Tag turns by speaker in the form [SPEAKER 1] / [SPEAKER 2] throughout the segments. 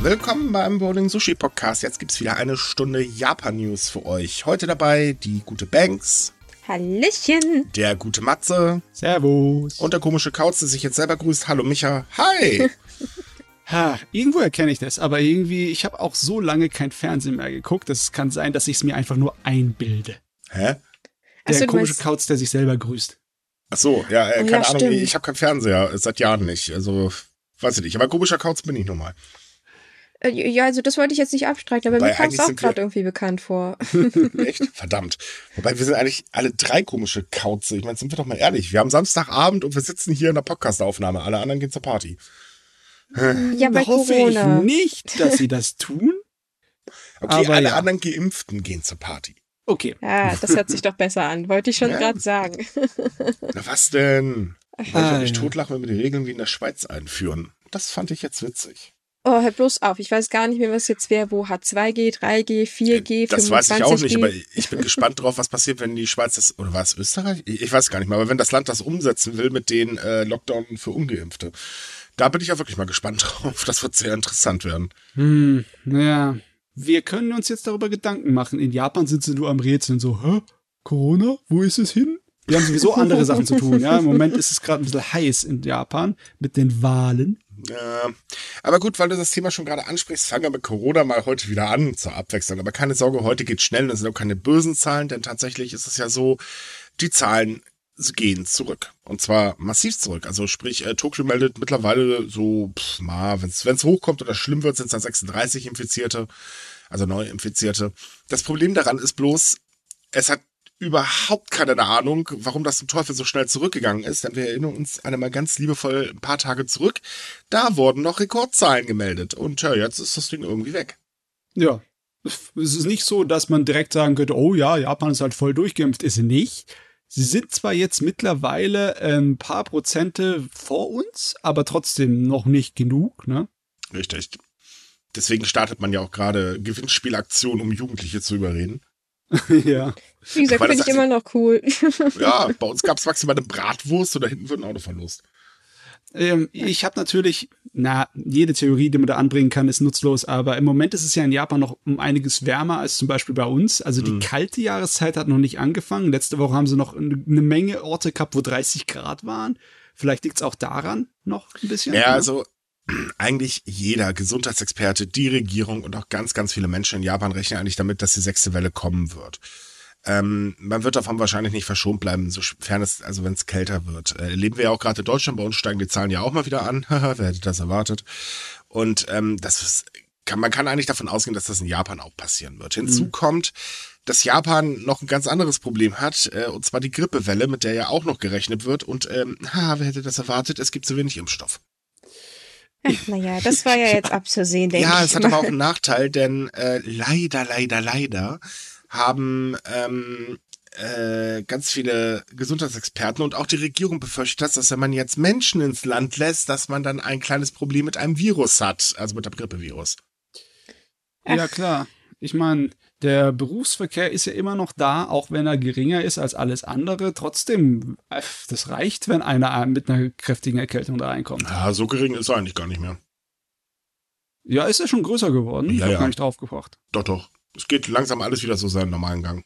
[SPEAKER 1] Willkommen beim Bowling Sushi Podcast. Jetzt gibt's wieder eine Stunde Japan News für euch. Heute dabei die gute Banks,
[SPEAKER 2] Hallöchen.
[SPEAKER 1] der gute Matze
[SPEAKER 3] Servus.
[SPEAKER 1] und der komische Kauz, der sich jetzt selber grüßt. Hallo Micha. Hi.
[SPEAKER 3] Ha, irgendwo erkenne ich das, aber irgendwie, ich habe auch so lange kein Fernsehen mehr geguckt. Es kann sein, dass ich es mir einfach nur einbilde.
[SPEAKER 1] Hä?
[SPEAKER 3] Der
[SPEAKER 2] du
[SPEAKER 3] komische
[SPEAKER 2] meinst-
[SPEAKER 3] Kauz, der sich selber grüßt.
[SPEAKER 1] Ach so, ja, äh, keine
[SPEAKER 2] ja,
[SPEAKER 1] Ahnung.
[SPEAKER 2] stimmt.
[SPEAKER 1] Ich habe keinen Fernseher äh, seit Jahren nicht. Also weiß ich nicht. Aber komischer Kauz bin ich nun mal.
[SPEAKER 2] Äh, Ja, also das wollte ich jetzt nicht abstreiten, aber
[SPEAKER 1] Wobei,
[SPEAKER 2] mir kam es auch gerade irgendwie bekannt vor.
[SPEAKER 1] Echt? Verdammt. Wobei wir sind eigentlich alle drei komische Kauze. Ich meine, sind wir doch mal ehrlich. Wir haben Samstagabend und wir sitzen hier in der Podcastaufnahme. Alle anderen gehen zur Party.
[SPEAKER 2] ja, bei
[SPEAKER 3] Hoffe
[SPEAKER 2] Corona.
[SPEAKER 3] ich nicht, dass sie das tun.
[SPEAKER 1] Okay,
[SPEAKER 3] Aber
[SPEAKER 1] alle
[SPEAKER 3] ja.
[SPEAKER 1] anderen Geimpften gehen zur Party.
[SPEAKER 3] Okay.
[SPEAKER 2] Ja, das hört sich doch besser an. Wollte ich schon
[SPEAKER 1] Ja.
[SPEAKER 2] gerade sagen.
[SPEAKER 1] Na, was denn? Ich
[SPEAKER 3] Ah,
[SPEAKER 1] wollte mich
[SPEAKER 3] ja.
[SPEAKER 1] totlachen, wenn wir die Regeln wie in der Schweiz einführen. Das fand ich jetzt witzig.
[SPEAKER 2] Oh, hör bloß auf. Ich weiß gar nicht mehr, was jetzt wäre, wo H2G, 3G, 4G,
[SPEAKER 1] Das weiß ich
[SPEAKER 2] 25G.
[SPEAKER 1] auch nicht, aber ich bin gespannt drauf, was passiert, wenn die Schweiz das, oder war es Österreich? Ich ich weiß gar nicht mehr, aber wenn das Land das umsetzen will mit den äh, Lockdown für Ungeimpfte. Da bin ich ja wirklich mal gespannt drauf. Das wird sehr interessant werden.
[SPEAKER 3] Hm, naja. Wir können uns jetzt darüber Gedanken machen. In Japan sind sie nur am Rätseln so, hä? Corona? Wo ist es hin? Die haben sowieso andere Sachen zu tun, ja. Im Moment ist es gerade ein bisschen heiß in Japan mit den Wahlen.
[SPEAKER 1] Ja, aber gut, weil du das Thema schon gerade ansprichst, fangen wir mit Corona mal heute wieder an zur Abwechslung. Aber keine Sorge, heute geht schnell und es sind auch keine bösen Zahlen, denn tatsächlich ist es ja so, die Zahlen gehen zurück. Und zwar massiv zurück. Also sprich, äh, Tokio meldet mittlerweile so, pff, mal, wenn es hochkommt oder schlimm wird, sind es dann 36 Infizierte, also Neuinfizierte. Das Problem daran ist bloß, es hat überhaupt keine Ahnung, warum das zum Teufel so schnell zurückgegangen ist, denn wir erinnern uns einmal ganz liebevoll ein paar Tage zurück. Da wurden noch Rekordzahlen gemeldet und ja, jetzt ist das Ding irgendwie weg.
[SPEAKER 3] Ja. Es ist nicht so, dass man direkt sagen könnte, oh ja, Japan ist halt voll durchgeimpft. Ist sie nicht. Sie sind zwar jetzt mittlerweile ein paar Prozente vor uns, aber trotzdem noch nicht genug, ne?
[SPEAKER 1] Richtig. Deswegen startet man ja auch gerade Gewinnspielaktionen, um Jugendliche zu überreden.
[SPEAKER 3] ja.
[SPEAKER 2] Wie gesagt, finde ich immer noch cool.
[SPEAKER 1] Ja, bei uns gab es maximal eine Bratwurst und da hinten wird ein Auto verlost.
[SPEAKER 3] Ähm, ich habe natürlich, na, jede Theorie, die man da anbringen kann, ist nutzlos, aber im Moment ist es ja in Japan noch um einiges wärmer als zum Beispiel bei uns. Also die kalte Jahreszeit hat noch nicht angefangen. Letzte Woche haben sie noch eine eine Menge Orte gehabt, wo 30 Grad waren. Vielleicht liegt es auch daran noch ein bisschen.
[SPEAKER 1] Ja,
[SPEAKER 3] ne?
[SPEAKER 1] also eigentlich jeder Gesundheitsexperte, die Regierung und auch ganz, ganz viele Menschen in Japan rechnen eigentlich damit, dass die sechste Welle kommen wird. Ähm, man wird davon wahrscheinlich nicht verschont bleiben, sofern es, also wenn es kälter wird. Äh, leben wir ja auch gerade in Deutschland, bei uns steigen die Zahlen ja auch mal wieder an. Haha, Wer hätte das erwartet? Und ähm, das ist, kann, man kann eigentlich davon ausgehen, dass das in Japan auch passieren wird. Hinzu kommt, dass Japan noch ein ganz anderes Problem hat, äh, und zwar die Grippewelle, mit der ja auch noch gerechnet wird. Und ähm, haha, wer hätte das erwartet? Es gibt zu wenig Impfstoff.
[SPEAKER 2] Naja, das war ja jetzt abzusehen, denke
[SPEAKER 1] Ja,
[SPEAKER 2] ich
[SPEAKER 1] es hat aber auch einen Nachteil, denn äh, leider, leider, leider haben ähm, äh, ganz viele Gesundheitsexperten und auch die Regierung befürchtet, das, dass wenn man jetzt Menschen ins Land lässt, dass man dann ein kleines Problem mit einem Virus hat, also mit dem Grippevirus.
[SPEAKER 3] Ja, klar. Ich meine, der Berufsverkehr ist ja immer noch da, auch wenn er geringer ist als alles andere. Trotzdem, äh, das reicht, wenn einer mit einer kräftigen Erkältung da reinkommt.
[SPEAKER 1] Ja, so gering ist er eigentlich gar nicht mehr.
[SPEAKER 3] Ja, ist er schon größer geworden? Ich
[SPEAKER 1] Ja,
[SPEAKER 3] hab
[SPEAKER 1] ja.
[SPEAKER 3] gar nicht drauf gebracht.
[SPEAKER 1] Doch, doch. Es geht langsam alles wieder so seinen normalen Gang.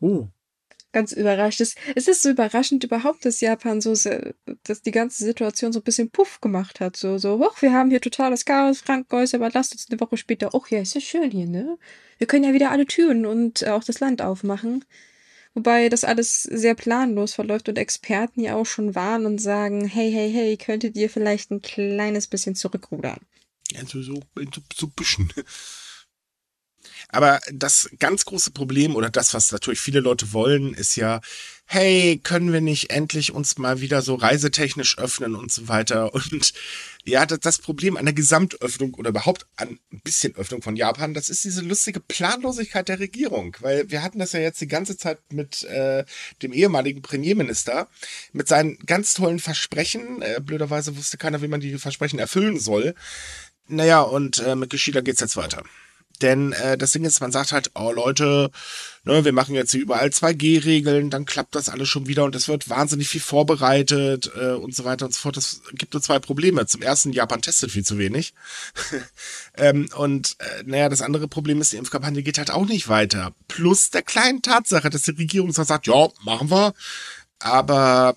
[SPEAKER 3] Oh.
[SPEAKER 2] Ganz überrascht. Es, es ist so überraschend überhaupt, dass Japan so, dass die ganze Situation so ein bisschen puff gemacht hat. So, so, hoch, wir haben hier totales Chaos, Krankenhäuser, aber lasst uns eine Woche später, oh ja, ist ja schön hier, ne? Wir können ja wieder alle Türen und äh, auch das Land aufmachen. Wobei das alles sehr planlos verläuft und Experten ja auch schon warnen und sagen, hey, hey, hey, könntet ihr vielleicht ein kleines bisschen zurückrudern?
[SPEAKER 1] Ja, so, so, so ein bisschen. Aber das ganz große Problem oder das, was natürlich viele Leute wollen, ist ja, hey, können wir nicht endlich uns mal wieder so reisetechnisch öffnen und so weiter. Und ja, das, Problem an der Gesamtöffnung oder überhaupt an ein bisschen Öffnung von Japan, das ist diese lustige Planlosigkeit der Regierung. Weil wir hatten das ja jetzt die ganze Zeit mit äh, dem ehemaligen Premierminister, mit seinen ganz tollen Versprechen. Äh, blöderweise wusste keiner, wie man die Versprechen erfüllen soll. Naja, und äh, mit Kishida geht's jetzt weiter. Denn äh, das Ding ist, man sagt halt, oh Leute, ne, wir machen jetzt hier überall 2G-Regeln, dann klappt das alles schon wieder und es wird wahnsinnig viel vorbereitet äh, und so weiter und so fort. Das gibt nur zwei Probleme. Zum ersten, Japan testet viel zu wenig. ähm, und äh, naja, das andere Problem ist, die Impfkampagne geht halt auch nicht weiter. Plus der kleinen Tatsache, dass die Regierung zwar sagt, ja, machen wir, aber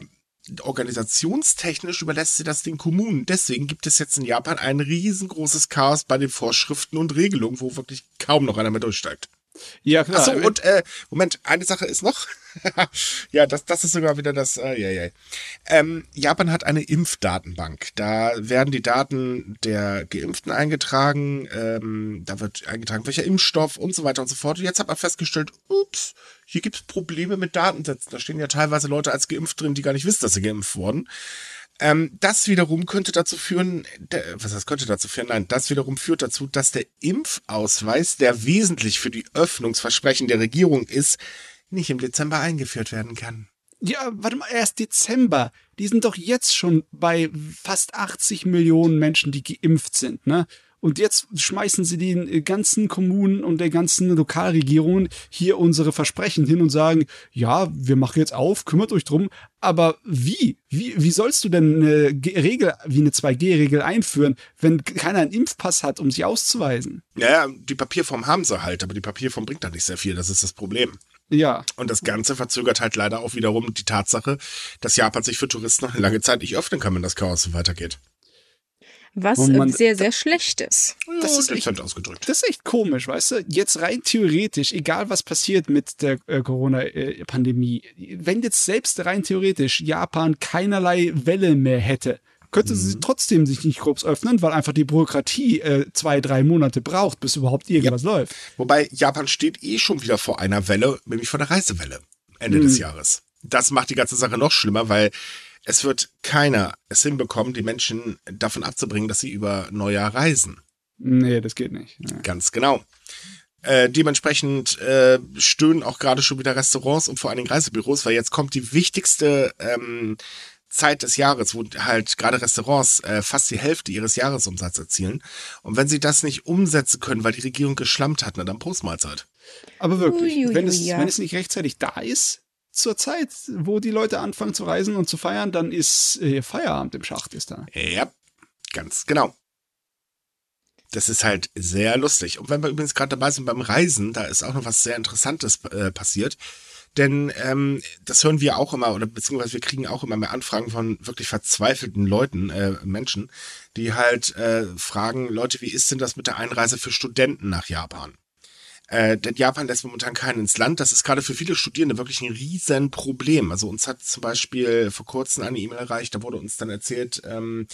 [SPEAKER 1] organisationstechnisch überlässt sie das den Kommunen. Deswegen gibt es jetzt in Japan ein riesengroßes Chaos bei den Vorschriften und Regelungen, wo wirklich kaum noch einer mehr durchsteigt.
[SPEAKER 3] Ja, klar.
[SPEAKER 1] Achso, und äh, Moment, eine Sache ist noch. ja, das, das ist sogar wieder das. Äh, yeah, yeah. Ähm, Japan hat eine Impfdatenbank. Da werden die Daten der Geimpften eingetragen. Ähm, da wird eingetragen, welcher Impfstoff und so weiter und so fort. Und jetzt hat man festgestellt, ups, hier gibt es Probleme mit Datensätzen. Da stehen ja teilweise Leute als geimpft drin, die gar nicht wissen, dass sie geimpft wurden. Ähm, das wiederum könnte dazu führen, der, was das könnte dazu führen? Nein, das wiederum führt dazu, dass der Impfausweis, der wesentlich für die Öffnungsversprechen der Regierung ist, nicht im Dezember eingeführt werden kann.
[SPEAKER 3] Ja, warte mal, erst Dezember. Die sind doch jetzt schon bei fast 80 Millionen Menschen, die geimpft sind, ne? Und jetzt schmeißen sie den äh, ganzen Kommunen und der ganzen Lokalregierung hier unsere Versprechen hin und sagen, ja, wir machen jetzt auf, kümmert euch drum. Aber wie? Wie, wie sollst du denn eine Regel wie eine 2G-Regel einführen, wenn keiner einen Impfpass hat, um sie auszuweisen?
[SPEAKER 1] Ja, die Papierform haben sie halt, aber die Papierform bringt da nicht sehr viel. Das ist das Problem.
[SPEAKER 3] Ja.
[SPEAKER 1] Und das Ganze verzögert halt leider auch wiederum die Tatsache, dass Japan sich für Touristen noch eine lange Zeit nicht öffnen kann, wenn das Chaos so weitergeht.
[SPEAKER 2] Was man, sehr, sehr schlecht ist.
[SPEAKER 3] Das ist echt, ausgedrückt. Das ist echt komisch, weißt du? Jetzt rein theoretisch, egal was passiert mit der äh, Corona-Pandemie, wenn jetzt selbst rein theoretisch Japan keinerlei Welle mehr hätte, könnte mhm. sie trotzdem sich nicht grob öffnen, weil einfach die Bürokratie äh, zwei, drei Monate braucht, bis überhaupt irgendwas ja. läuft.
[SPEAKER 1] Wobei Japan steht eh schon wieder vor einer Welle, nämlich vor der Reisewelle Ende mhm. des Jahres. Das macht die ganze Sache noch schlimmer, weil es wird keiner es hinbekommen, die Menschen davon abzubringen, dass sie über Neujahr reisen.
[SPEAKER 3] Nee, das geht nicht.
[SPEAKER 1] Ja. Ganz genau. Äh, dementsprechend äh, stöhnen auch gerade schon wieder Restaurants und vor allen Dingen Reisebüros, weil jetzt kommt die wichtigste ähm, Zeit des Jahres, wo halt gerade Restaurants äh, fast die Hälfte ihres Jahresumsatzes erzielen. Und wenn sie das nicht umsetzen können, weil die Regierung geschlampt hat, na dann Postmahlzeit.
[SPEAKER 3] Aber wirklich, Uiuiui, wenn, es, ja. wenn es nicht rechtzeitig da ist, zur Zeit, wo die Leute anfangen zu reisen und zu feiern, dann ist äh, Feierabend im Schacht ist da.
[SPEAKER 1] Ja, ganz genau. Das ist halt sehr lustig. Und wenn wir übrigens gerade dabei sind beim Reisen, da ist auch noch was sehr Interessantes äh, passiert. Denn ähm, das hören wir auch immer, oder beziehungsweise wir kriegen auch immer mehr Anfragen von wirklich verzweifelten Leuten, äh, Menschen, die halt äh, fragen, Leute, wie ist denn das mit der Einreise für Studenten nach Japan? Äh, denn Japan lässt momentan keinen ins Land. Das ist gerade für viele Studierende wirklich ein riesen Problem. Also uns hat zum Beispiel vor kurzem eine E-Mail erreicht, da wurde uns dann erzählt, ähm,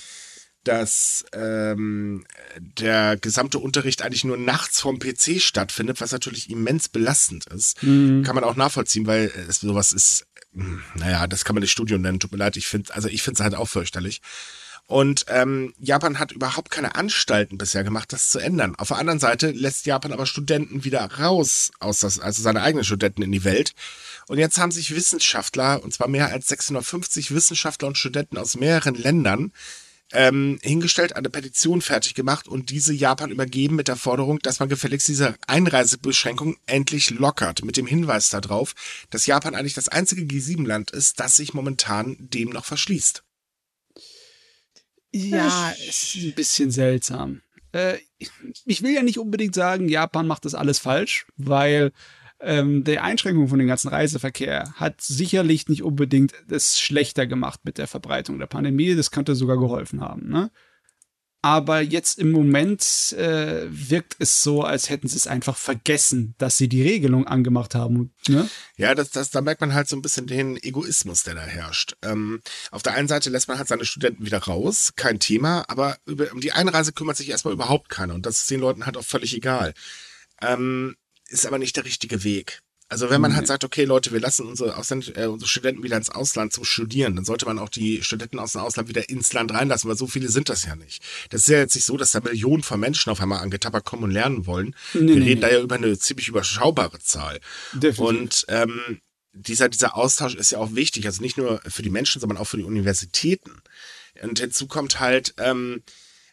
[SPEAKER 1] dass ähm, der gesamte Unterricht eigentlich nur nachts vom PC stattfindet, was natürlich immens belastend ist. Mhm. Kann man auch nachvollziehen, weil es, sowas ist, hm, naja, das kann man nicht Studium nennen, tut mir leid, ich finde, also ich finde es halt auch fürchterlich. Und ähm, Japan hat überhaupt keine Anstalten bisher gemacht, das zu ändern. Auf der anderen Seite lässt Japan aber Studenten wieder raus aus das, also seine eigenen Studenten in die Welt. Und jetzt haben sich Wissenschaftler, und zwar mehr als 650 Wissenschaftler und Studenten aus mehreren Ländern, ähm, hingestellt, eine Petition fertig gemacht und diese Japan übergeben mit der Forderung, dass man gefälligst diese Einreisebeschränkung endlich lockert, mit dem Hinweis darauf, dass Japan eigentlich das einzige G7-Land ist, das sich momentan dem noch verschließt.
[SPEAKER 3] Ja, ist ein bisschen seltsam. Äh, ich will ja nicht unbedingt sagen, Japan macht das alles falsch, weil ähm, die Einschränkung von dem ganzen Reiseverkehr hat sicherlich nicht unbedingt es schlechter gemacht mit der Verbreitung der Pandemie. Das könnte sogar geholfen haben. Ne? Aber jetzt im Moment äh, wirkt es so, als hätten sie es einfach vergessen, dass sie die Regelung angemacht haben. Ne?
[SPEAKER 1] Ja, das, das, da merkt man halt so ein bisschen den Egoismus, der da herrscht. Ähm, auf der einen Seite lässt man halt seine Studenten wieder raus, kein Thema, aber über, um die Einreise kümmert sich erstmal überhaupt keiner und das ist den Leuten halt auch völlig egal. Ähm, ist aber nicht der richtige Weg. Also wenn man halt sagt, okay Leute, wir lassen unsere, Ausland, äh, unsere Studenten wieder ins Ausland zum Studieren, dann sollte man auch die Studenten aus dem Ausland wieder ins Land reinlassen, weil so viele sind das ja nicht. Das ist ja jetzt nicht so, dass da Millionen von Menschen auf einmal angetappert kommen und lernen wollen. Nee, wir nee, reden nee. da ja über eine ziemlich überschaubare Zahl. Definitiv. Und ähm, dieser, dieser Austausch ist ja auch wichtig, also nicht nur für die Menschen, sondern auch für die Universitäten. Und hinzu kommt halt, ähm,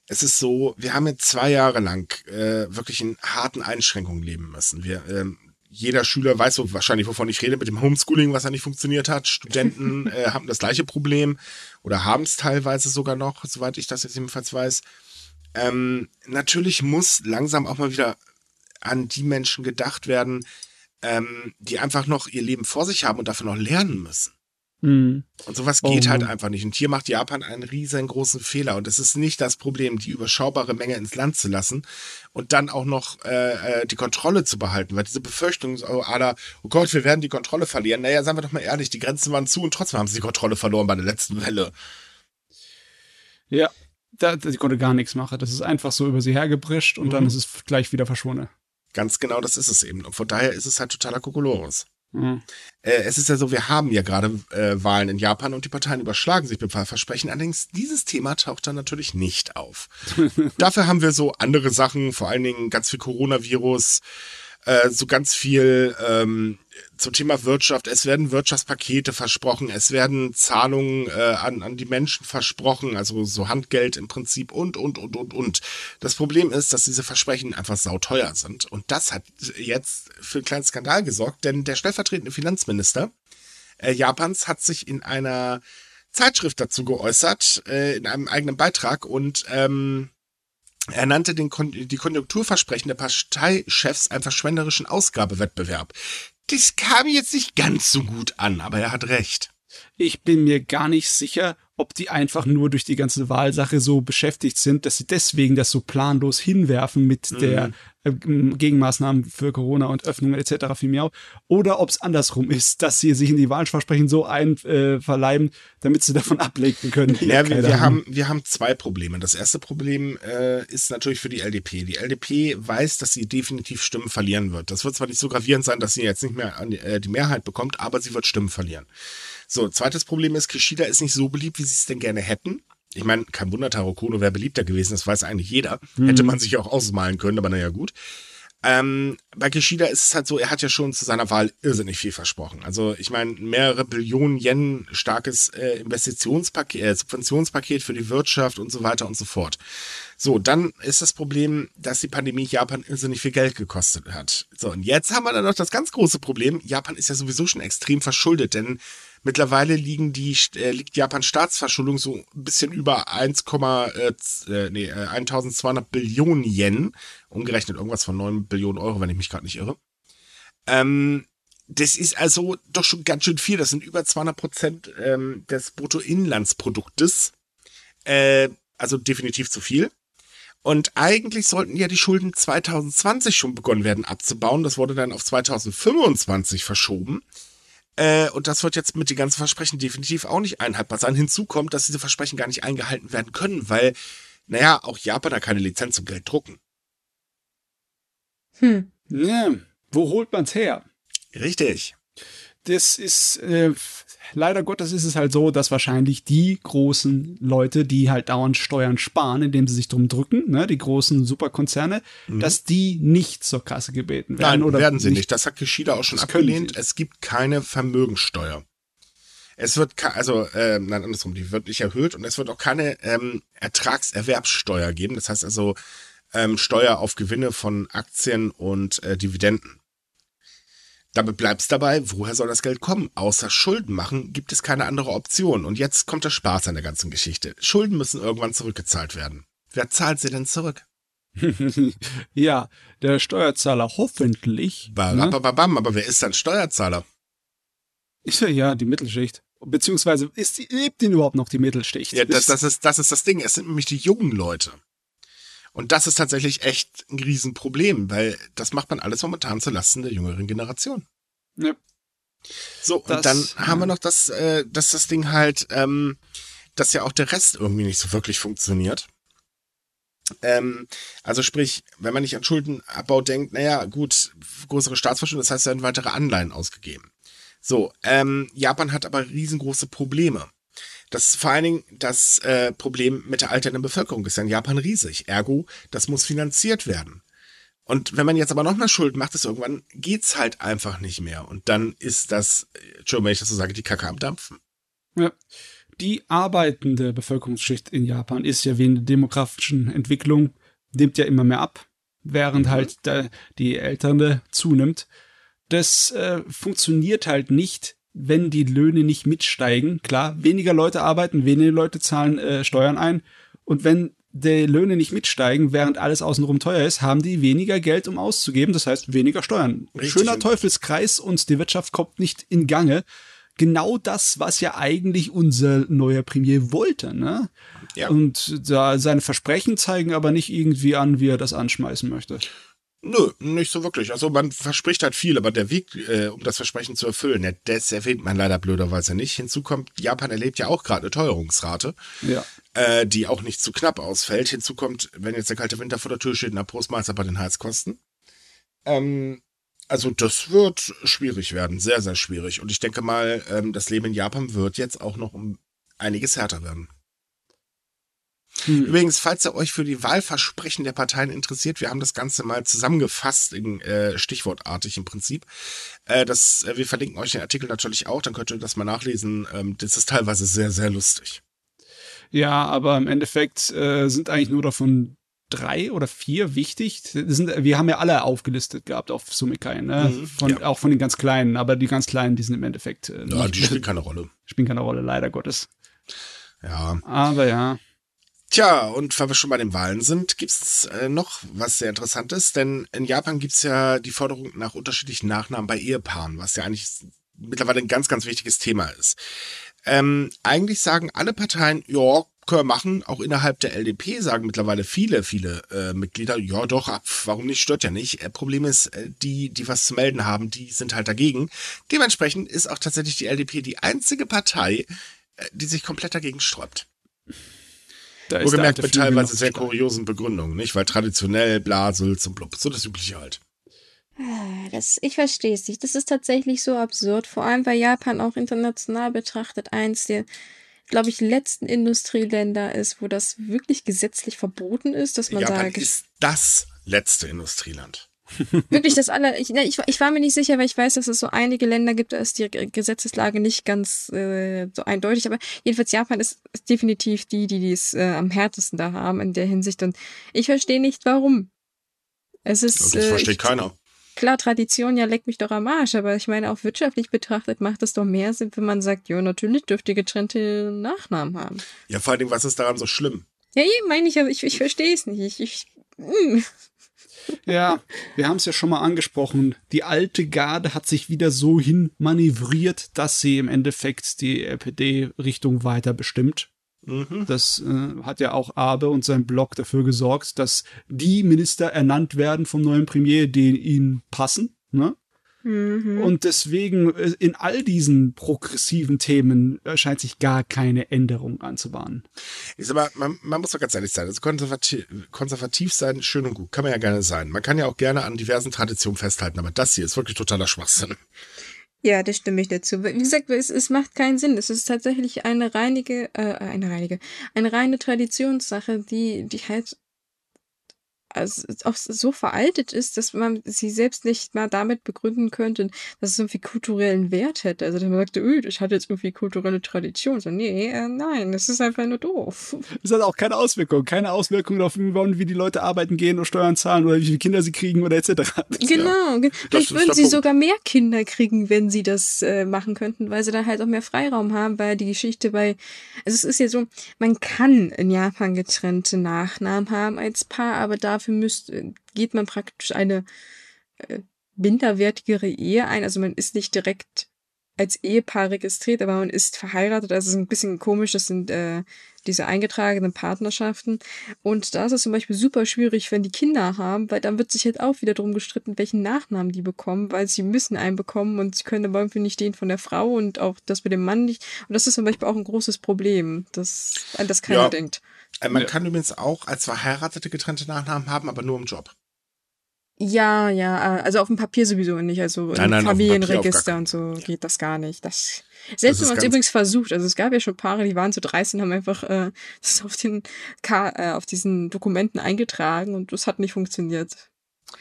[SPEAKER 1] es ist so, wir haben jetzt zwei Jahre lang äh, wirklich in harten Einschränkungen leben müssen. Wir, ähm, jeder Schüler weiß so wahrscheinlich, wovon ich rede, mit dem Homeschooling, was ja nicht funktioniert hat. Studenten äh, haben das gleiche Problem oder haben es teilweise sogar noch, soweit ich das jetzt jedenfalls weiß. Ähm, natürlich muss langsam auch mal wieder an die Menschen gedacht werden, ähm, die einfach noch ihr Leben vor sich haben und dafür noch lernen müssen.
[SPEAKER 3] Mhm.
[SPEAKER 1] Und sowas geht oh. halt einfach nicht. Und hier macht Japan einen riesengroßen Fehler. Und es ist nicht das Problem, die überschaubare Menge ins Land zu lassen und dann auch noch äh, äh die Kontrolle zu behalten. Weil diese Befürchtung, oh, Ada, oh Gott, wir werden die Kontrolle verlieren. Naja, sagen wir doch mal ehrlich, die Grenzen waren zu und trotzdem haben sie die Kontrolle verloren bei der letzten Welle.
[SPEAKER 3] Ja, da, sie konnte gar nichts machen. Das ist einfach so über sie hergebrischt und mhm. dann ist es gleich wieder verschwunden.
[SPEAKER 1] Ganz genau, das ist es eben. Und von daher ist es halt totaler Kokolores.
[SPEAKER 3] Mhm.
[SPEAKER 1] Äh, es ist ja so, wir haben ja gerade äh, Wahlen in Japan und die Parteien überschlagen sich mit Wahlversprechen. Allerdings, dieses Thema taucht dann natürlich nicht auf. Dafür haben wir so andere Sachen, vor allen Dingen ganz viel Coronavirus, äh, so ganz viel ähm, zum Thema Wirtschaft. Es werden Wirtschaftspakete versprochen, es werden Zahlungen äh, an, an die Menschen versprochen, also so Handgeld im Prinzip und, und, und, und, und. Das Problem ist, dass diese Versprechen einfach sauteuer sind. Und das hat jetzt für einen kleinen Skandal gesorgt, denn der stellvertretende Finanzminister äh, Japans hat sich in einer Zeitschrift dazu geäußert, äh, in einem eigenen Beitrag und ähm, er nannte den Kon die Konjunkturversprechen der Parteichefs einen verschwenderischen Ausgabewettbewerb. Das kam jetzt nicht ganz so gut an, aber er hat recht.
[SPEAKER 3] Ich bin mir gar nicht sicher, ob die einfach nur durch die ganze Wahlsache so beschäftigt sind, dass sie deswegen das so planlos hinwerfen mit mhm. der äh, Gegenmaßnahmen für Corona und Öffnungen etc. vielmehr, oder ob es andersrum ist, dass sie sich in die Wahlversprechen so einverleiben, äh, damit sie davon ablenken können.
[SPEAKER 1] Ja, wir, wir haben, wir haben zwei Probleme. Das erste Problem äh, ist natürlich für die LDP. Die LDP weiß, dass sie definitiv Stimmen verlieren wird. Das wird zwar nicht so gravierend sein, dass sie jetzt nicht mehr die, äh, die Mehrheit bekommt, aber sie wird Stimmen verlieren. So, zweites Problem ist, Kishida ist nicht so beliebt, wie sie es denn gerne hätten. Ich meine, kein Wunder, Taro Kono wäre beliebter gewesen, das weiß eigentlich jeder. Mhm. Hätte man sich auch ausmalen können, aber naja, gut. Ähm, bei Kishida ist es halt so, er hat ja schon zu seiner Wahl irrsinnig viel versprochen. Also ich meine, mehrere Billionen Yen starkes äh, Investitionspaket, äh, Subventionspaket für die Wirtschaft und so weiter und so fort. So, dann ist das Problem, dass die Pandemie Japan irrsinnig viel Geld gekostet hat. So, und jetzt haben wir dann noch das ganz große Problem. Japan ist ja sowieso schon extrem verschuldet, denn Mittlerweile liegen die, äh, liegt Japans Staatsverschuldung so ein bisschen über 1, äh, nee, 1200 äh, Billionen Yen. Umgerechnet irgendwas von 9 Billionen Euro, wenn ich mich gerade nicht irre. Ähm, das ist also doch schon ganz schön viel. Das sind über 200 Prozent ähm, des Bruttoinlandsproduktes. Äh, also definitiv zu viel. Und eigentlich sollten ja die Schulden 2020 schon begonnen werden abzubauen. Das wurde dann auf 2025 verschoben. Äh, und das wird jetzt mit den ganzen Versprechen definitiv auch nicht einhaltbar sein. Hinzu kommt, dass diese Versprechen gar nicht eingehalten werden können, weil, naja, auch Japan da keine Lizenz zum Geld drucken.
[SPEAKER 3] Hm. Ja, wo holt man's her?
[SPEAKER 1] Richtig.
[SPEAKER 3] Das ist äh, leider Gottes ist es halt so, dass wahrscheinlich die großen Leute, die halt dauernd Steuern sparen, indem sie sich drum drücken, ne, die großen Superkonzerne, mhm. dass die nicht zur Kasse gebeten werden.
[SPEAKER 1] Nein, oder werden sie nicht. nicht. Das hat Kishida auch schon abgelehnt. Es gibt keine Vermögensteuer. Es wird, also, äh, nein, andersrum, die wird nicht erhöht und es wird auch keine ähm, Ertragserwerbssteuer geben. Das heißt also ähm, Steuer auf Gewinne von Aktien und äh, Dividenden. Damit bleibt's dabei, woher soll das Geld kommen? Außer Schulden machen gibt es keine andere Option. Und jetzt kommt der Spaß an der ganzen Geschichte. Schulden müssen irgendwann zurückgezahlt werden. Wer zahlt sie denn zurück?
[SPEAKER 3] ja, der Steuerzahler hoffentlich.
[SPEAKER 1] Ne? Bam, aber wer ist dann Steuerzahler?
[SPEAKER 3] Ja die Mittelschicht. Beziehungsweise ist, lebt denn überhaupt noch die Mittelschicht?
[SPEAKER 1] Ja, das, das, ist, das ist das Ding. Es sind nämlich die jungen Leute. Und das ist tatsächlich echt ein Riesenproblem, weil das macht man alles momentan zulasten der jüngeren Generation.
[SPEAKER 3] Ja.
[SPEAKER 1] So, das, und dann haben wir noch das, äh, dass das Ding halt, ähm, dass ja auch der Rest irgendwie nicht so wirklich funktioniert. Ähm, also sprich, wenn man nicht an Schuldenabbau denkt, naja, gut, größere Staatsverschuldung, das heißt, da werden weitere Anleihen ausgegeben. So, ähm, Japan hat aber riesengroße Probleme. Das vor allen Dingen das äh, Problem mit der alternden Bevölkerung ist ja in Japan riesig. Ergo, das muss finanziert werden. Und wenn man jetzt aber noch mal Schuld macht, ist irgendwann geht's halt einfach nicht mehr. Und dann ist das, Entschuldigung, wenn ich das so sage, die Kacke am Dampfen.
[SPEAKER 3] Ja. Die arbeitende Bevölkerungsschicht in Japan ist ja wegen der demografischen Entwicklung, nimmt ja immer mehr ab, während mhm. halt der, die Ältere zunimmt. Das äh, funktioniert halt nicht, wenn die Löhne nicht mitsteigen. Klar, weniger Leute arbeiten, weniger Leute zahlen äh, Steuern ein. Und wenn die Löhne nicht mitsteigen, während alles außenrum teuer ist, haben die weniger Geld, um auszugeben. Das heißt, weniger Steuern. Richtig. Schöner Teufelskreis und die Wirtschaft kommt nicht in Gange genau das, was ja eigentlich unser neuer Premier wollte, ne? Ja. Und da seine Versprechen zeigen aber nicht irgendwie an, wie er das anschmeißen möchte.
[SPEAKER 1] Nö, nicht so wirklich. Also man verspricht halt viel, aber der Weg, äh, um das Versprechen zu erfüllen, ja, das erwähnt man leider blöderweise nicht. Hinzu kommt, Japan erlebt ja auch gerade eine Teuerungsrate,
[SPEAKER 3] ja.
[SPEAKER 1] äh, die auch nicht zu knapp ausfällt. Hinzu kommt, wenn jetzt der kalte Winter vor der Tür steht, ein Postmeister bei den Heizkosten. Ähm, also das wird schwierig werden, sehr, sehr schwierig. Und ich denke mal, ähm, das Leben in Japan wird jetzt auch noch um einiges härter werden. Hm. Übrigens, falls ihr euch für die Wahlversprechen der Parteien interessiert, wir haben das Ganze mal zusammengefasst, in, äh, stichwortartig im Prinzip. Äh, das, äh, wir verlinken euch den Artikel natürlich auch, dann könnt ihr das mal nachlesen. Ähm, das ist teilweise sehr, sehr lustig.
[SPEAKER 3] Ja, aber im Endeffekt äh, sind eigentlich nur davon drei oder vier wichtig. Sind, wir haben ja alle aufgelistet gehabt auf Sumikai, ne? Mhm, von, ja. Auch von den ganz Kleinen, aber die ganz Kleinen, die sind im Endeffekt.
[SPEAKER 1] Äh, ja, die spielen keine Rolle.
[SPEAKER 3] Spielen keine Rolle, leider Gottes.
[SPEAKER 1] Ja.
[SPEAKER 3] Aber ja.
[SPEAKER 1] Tja, und weil wir schon bei den Wahlen sind, gibt's äh, noch was sehr Interessantes, denn in Japan gibt's ja die Forderung nach unterschiedlichen Nachnamen bei Ehepaaren, was ja eigentlich mittlerweile ein ganz, ganz wichtiges Thema ist. Ähm, eigentlich sagen alle Parteien, ja, können wir machen. Auch innerhalb der LDP sagen mittlerweile viele, viele äh, Mitglieder, ja doch, warum nicht, stört ja nicht. Äh, Problem ist, äh, die, die was zu melden haben, die sind halt dagegen. Dementsprechend ist auch tatsächlich die LDP die einzige Partei, äh, die sich komplett dagegen sträubt. Da ist Wohlgemerkt mit teilweise sehr kuriosen Begründungen, nicht? Weil traditionell, Blasel zum Blub, so das Übliche halt.
[SPEAKER 2] Ah, das, ich verstehe es nicht. Das ist tatsächlich so absurd. Vor allem, weil Japan auch international betrachtet eins der glaube ich, letzten Industrieländer ist, wo das wirklich gesetzlich verboten ist, dass man Japan sagt.
[SPEAKER 1] ist das letzte Industrieland.
[SPEAKER 2] wirklich das aller. Ich, ich, ich war mir nicht sicher, weil ich weiß, dass es so einige Länder gibt, da ist die Gesetzeslage nicht ganz äh, so eindeutig. Aber jedenfalls Japan ist, ist definitiv die, die es äh, am härtesten da haben in der Hinsicht. Und ich verstehe nicht, warum. Es ist.
[SPEAKER 1] Das versteht
[SPEAKER 2] äh,
[SPEAKER 1] keiner.
[SPEAKER 2] Klar, Tradition, ja, leckt mich doch am Arsch, aber ich meine, auch wirtschaftlich betrachtet macht es doch mehr Sinn, wenn man sagt, ja, natürlich dürft ihr getrennte Nachnamen haben.
[SPEAKER 1] Ja, vor allem, was ist daran so schlimm?
[SPEAKER 2] Ja, eben, meine ich, ich, ich verstehe es nicht. Ich, ich, mm.
[SPEAKER 3] Ja, wir haben es ja schon mal angesprochen. Die alte Garde hat sich wieder so hin manövriert, dass sie im Endeffekt die RPD-Richtung weiter bestimmt. Mhm. Das äh, hat ja auch Abe und sein Blog dafür gesorgt, dass die Minister ernannt werden vom neuen Premier, die ihnen passen. Ne? Mhm. Und deswegen äh, in all diesen progressiven Themen scheint sich gar keine Änderung anzubahnen.
[SPEAKER 1] Ist aber, man, man muss doch ganz ehrlich sein, also konservativ, konservativ sein, schön und gut, kann man ja gerne sein. Man kann ja auch gerne an diversen Traditionen festhalten, aber das hier ist wirklich totaler Schwachsinn.
[SPEAKER 2] Ja, das stimme ich dazu. Wie gesagt, es, es macht keinen Sinn. Es ist tatsächlich eine reinige, äh, eine reinige, eine reine Traditionssache, die, die halt also auch so veraltet ist, dass man sie selbst nicht mal damit begründen könnte, dass es irgendwie kulturellen Wert hätte. Also dass man sagte, öh, das hat jetzt irgendwie kulturelle Tradition. So, nee, äh, nein, das ist einfach nur doof.
[SPEAKER 3] Es hat auch keine Auswirkung. Keine Auswirkung darauf, wie die Leute arbeiten gehen und Steuern zahlen oder wie viele Kinder sie kriegen oder etc.
[SPEAKER 2] Genau. Ja. Vielleicht würden sie Punkt. sogar mehr Kinder kriegen, wenn sie das äh, machen könnten, weil sie dann halt auch mehr Freiraum haben, weil die Geschichte bei, also es ist ja so, man kann in Japan getrennte Nachnamen haben als Paar, aber dafür dafür müsst, geht man praktisch eine äh, minderwertigere Ehe ein. Also man ist nicht direkt als Ehepaar registriert, aber man ist verheiratet. Also es ist ein bisschen komisch, das sind äh, diese eingetragenen Partnerschaften. Und da ist es zum Beispiel super schwierig, wenn die Kinder haben, weil dann wird sich halt auch wieder drum gestritten, welchen Nachnamen die bekommen, weil sie müssen einen bekommen und sie können aber irgendwie nicht den von der Frau und auch das mit dem Mann nicht. Und das ist zum Beispiel auch ein großes Problem, das, an das keiner ja. denkt.
[SPEAKER 1] Äh, man ja. kann übrigens auch als Verheiratete getrennte Nachnamen haben, aber nur im Job.
[SPEAKER 2] Ja, ja, äh, also auf dem Papier sowieso nicht. Also nein, nein, Familienregister und so geht das gar nicht. Das selbst wenn man es übrigens versucht, also es gab ja schon Paare, die waren zu 13, haben einfach äh, das auf den K äh, auf diesen Dokumenten eingetragen und das hat nicht funktioniert.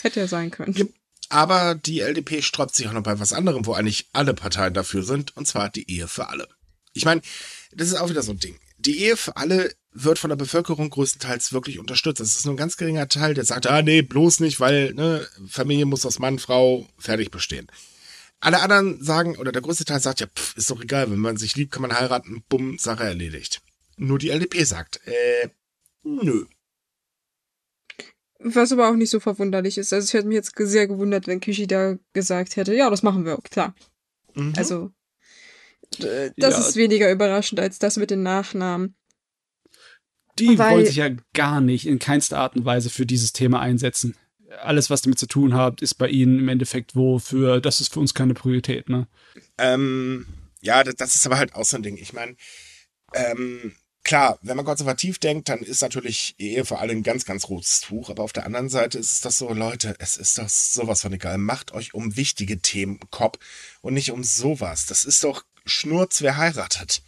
[SPEAKER 2] Hätte ja sein können.
[SPEAKER 1] Aber die LDP sträubt sich auch noch bei was anderem, wo eigentlich alle Parteien dafür sind, und zwar die Ehe für alle. Ich meine, das ist auch wieder so ein Ding. Die Ehe für alle wird von der Bevölkerung größtenteils wirklich unterstützt. Es ist nur ein ganz geringer Teil, der sagt, ah nee, bloß nicht, weil ne, Familie muss aus Mann, Frau fertig bestehen. Alle anderen sagen, oder der größte Teil sagt ja, pff, ist doch egal, wenn man sich liebt, kann man heiraten, bumm, Sache erledigt. Nur die LDP sagt, äh, nö.
[SPEAKER 2] Was aber auch nicht so verwunderlich ist. Also ich hätte mich jetzt sehr gewundert, wenn Kishida gesagt hätte, ja, das machen wir, klar. Mhm. Also, das ja. ist weniger überraschend als das mit den Nachnamen.
[SPEAKER 3] Die Weil, wollen sich ja gar nicht in keinster Art und Weise für dieses Thema einsetzen. Alles, was damit zu tun hat, ist bei ihnen im Endeffekt wo für, das ist für uns keine Priorität, ne?
[SPEAKER 1] Ähm, ja, das, das ist aber halt auch so ein Ding. Ich meine, ähm, klar, wenn man konservativ denkt, dann ist natürlich Ehe vor allem ein ganz, ganz rotes Tuch. Aber auf der anderen Seite ist es das so, Leute, es ist doch sowas von egal. Macht euch um wichtige Themen Kopf und nicht um sowas. Das ist doch Schnurz, wer heiratet.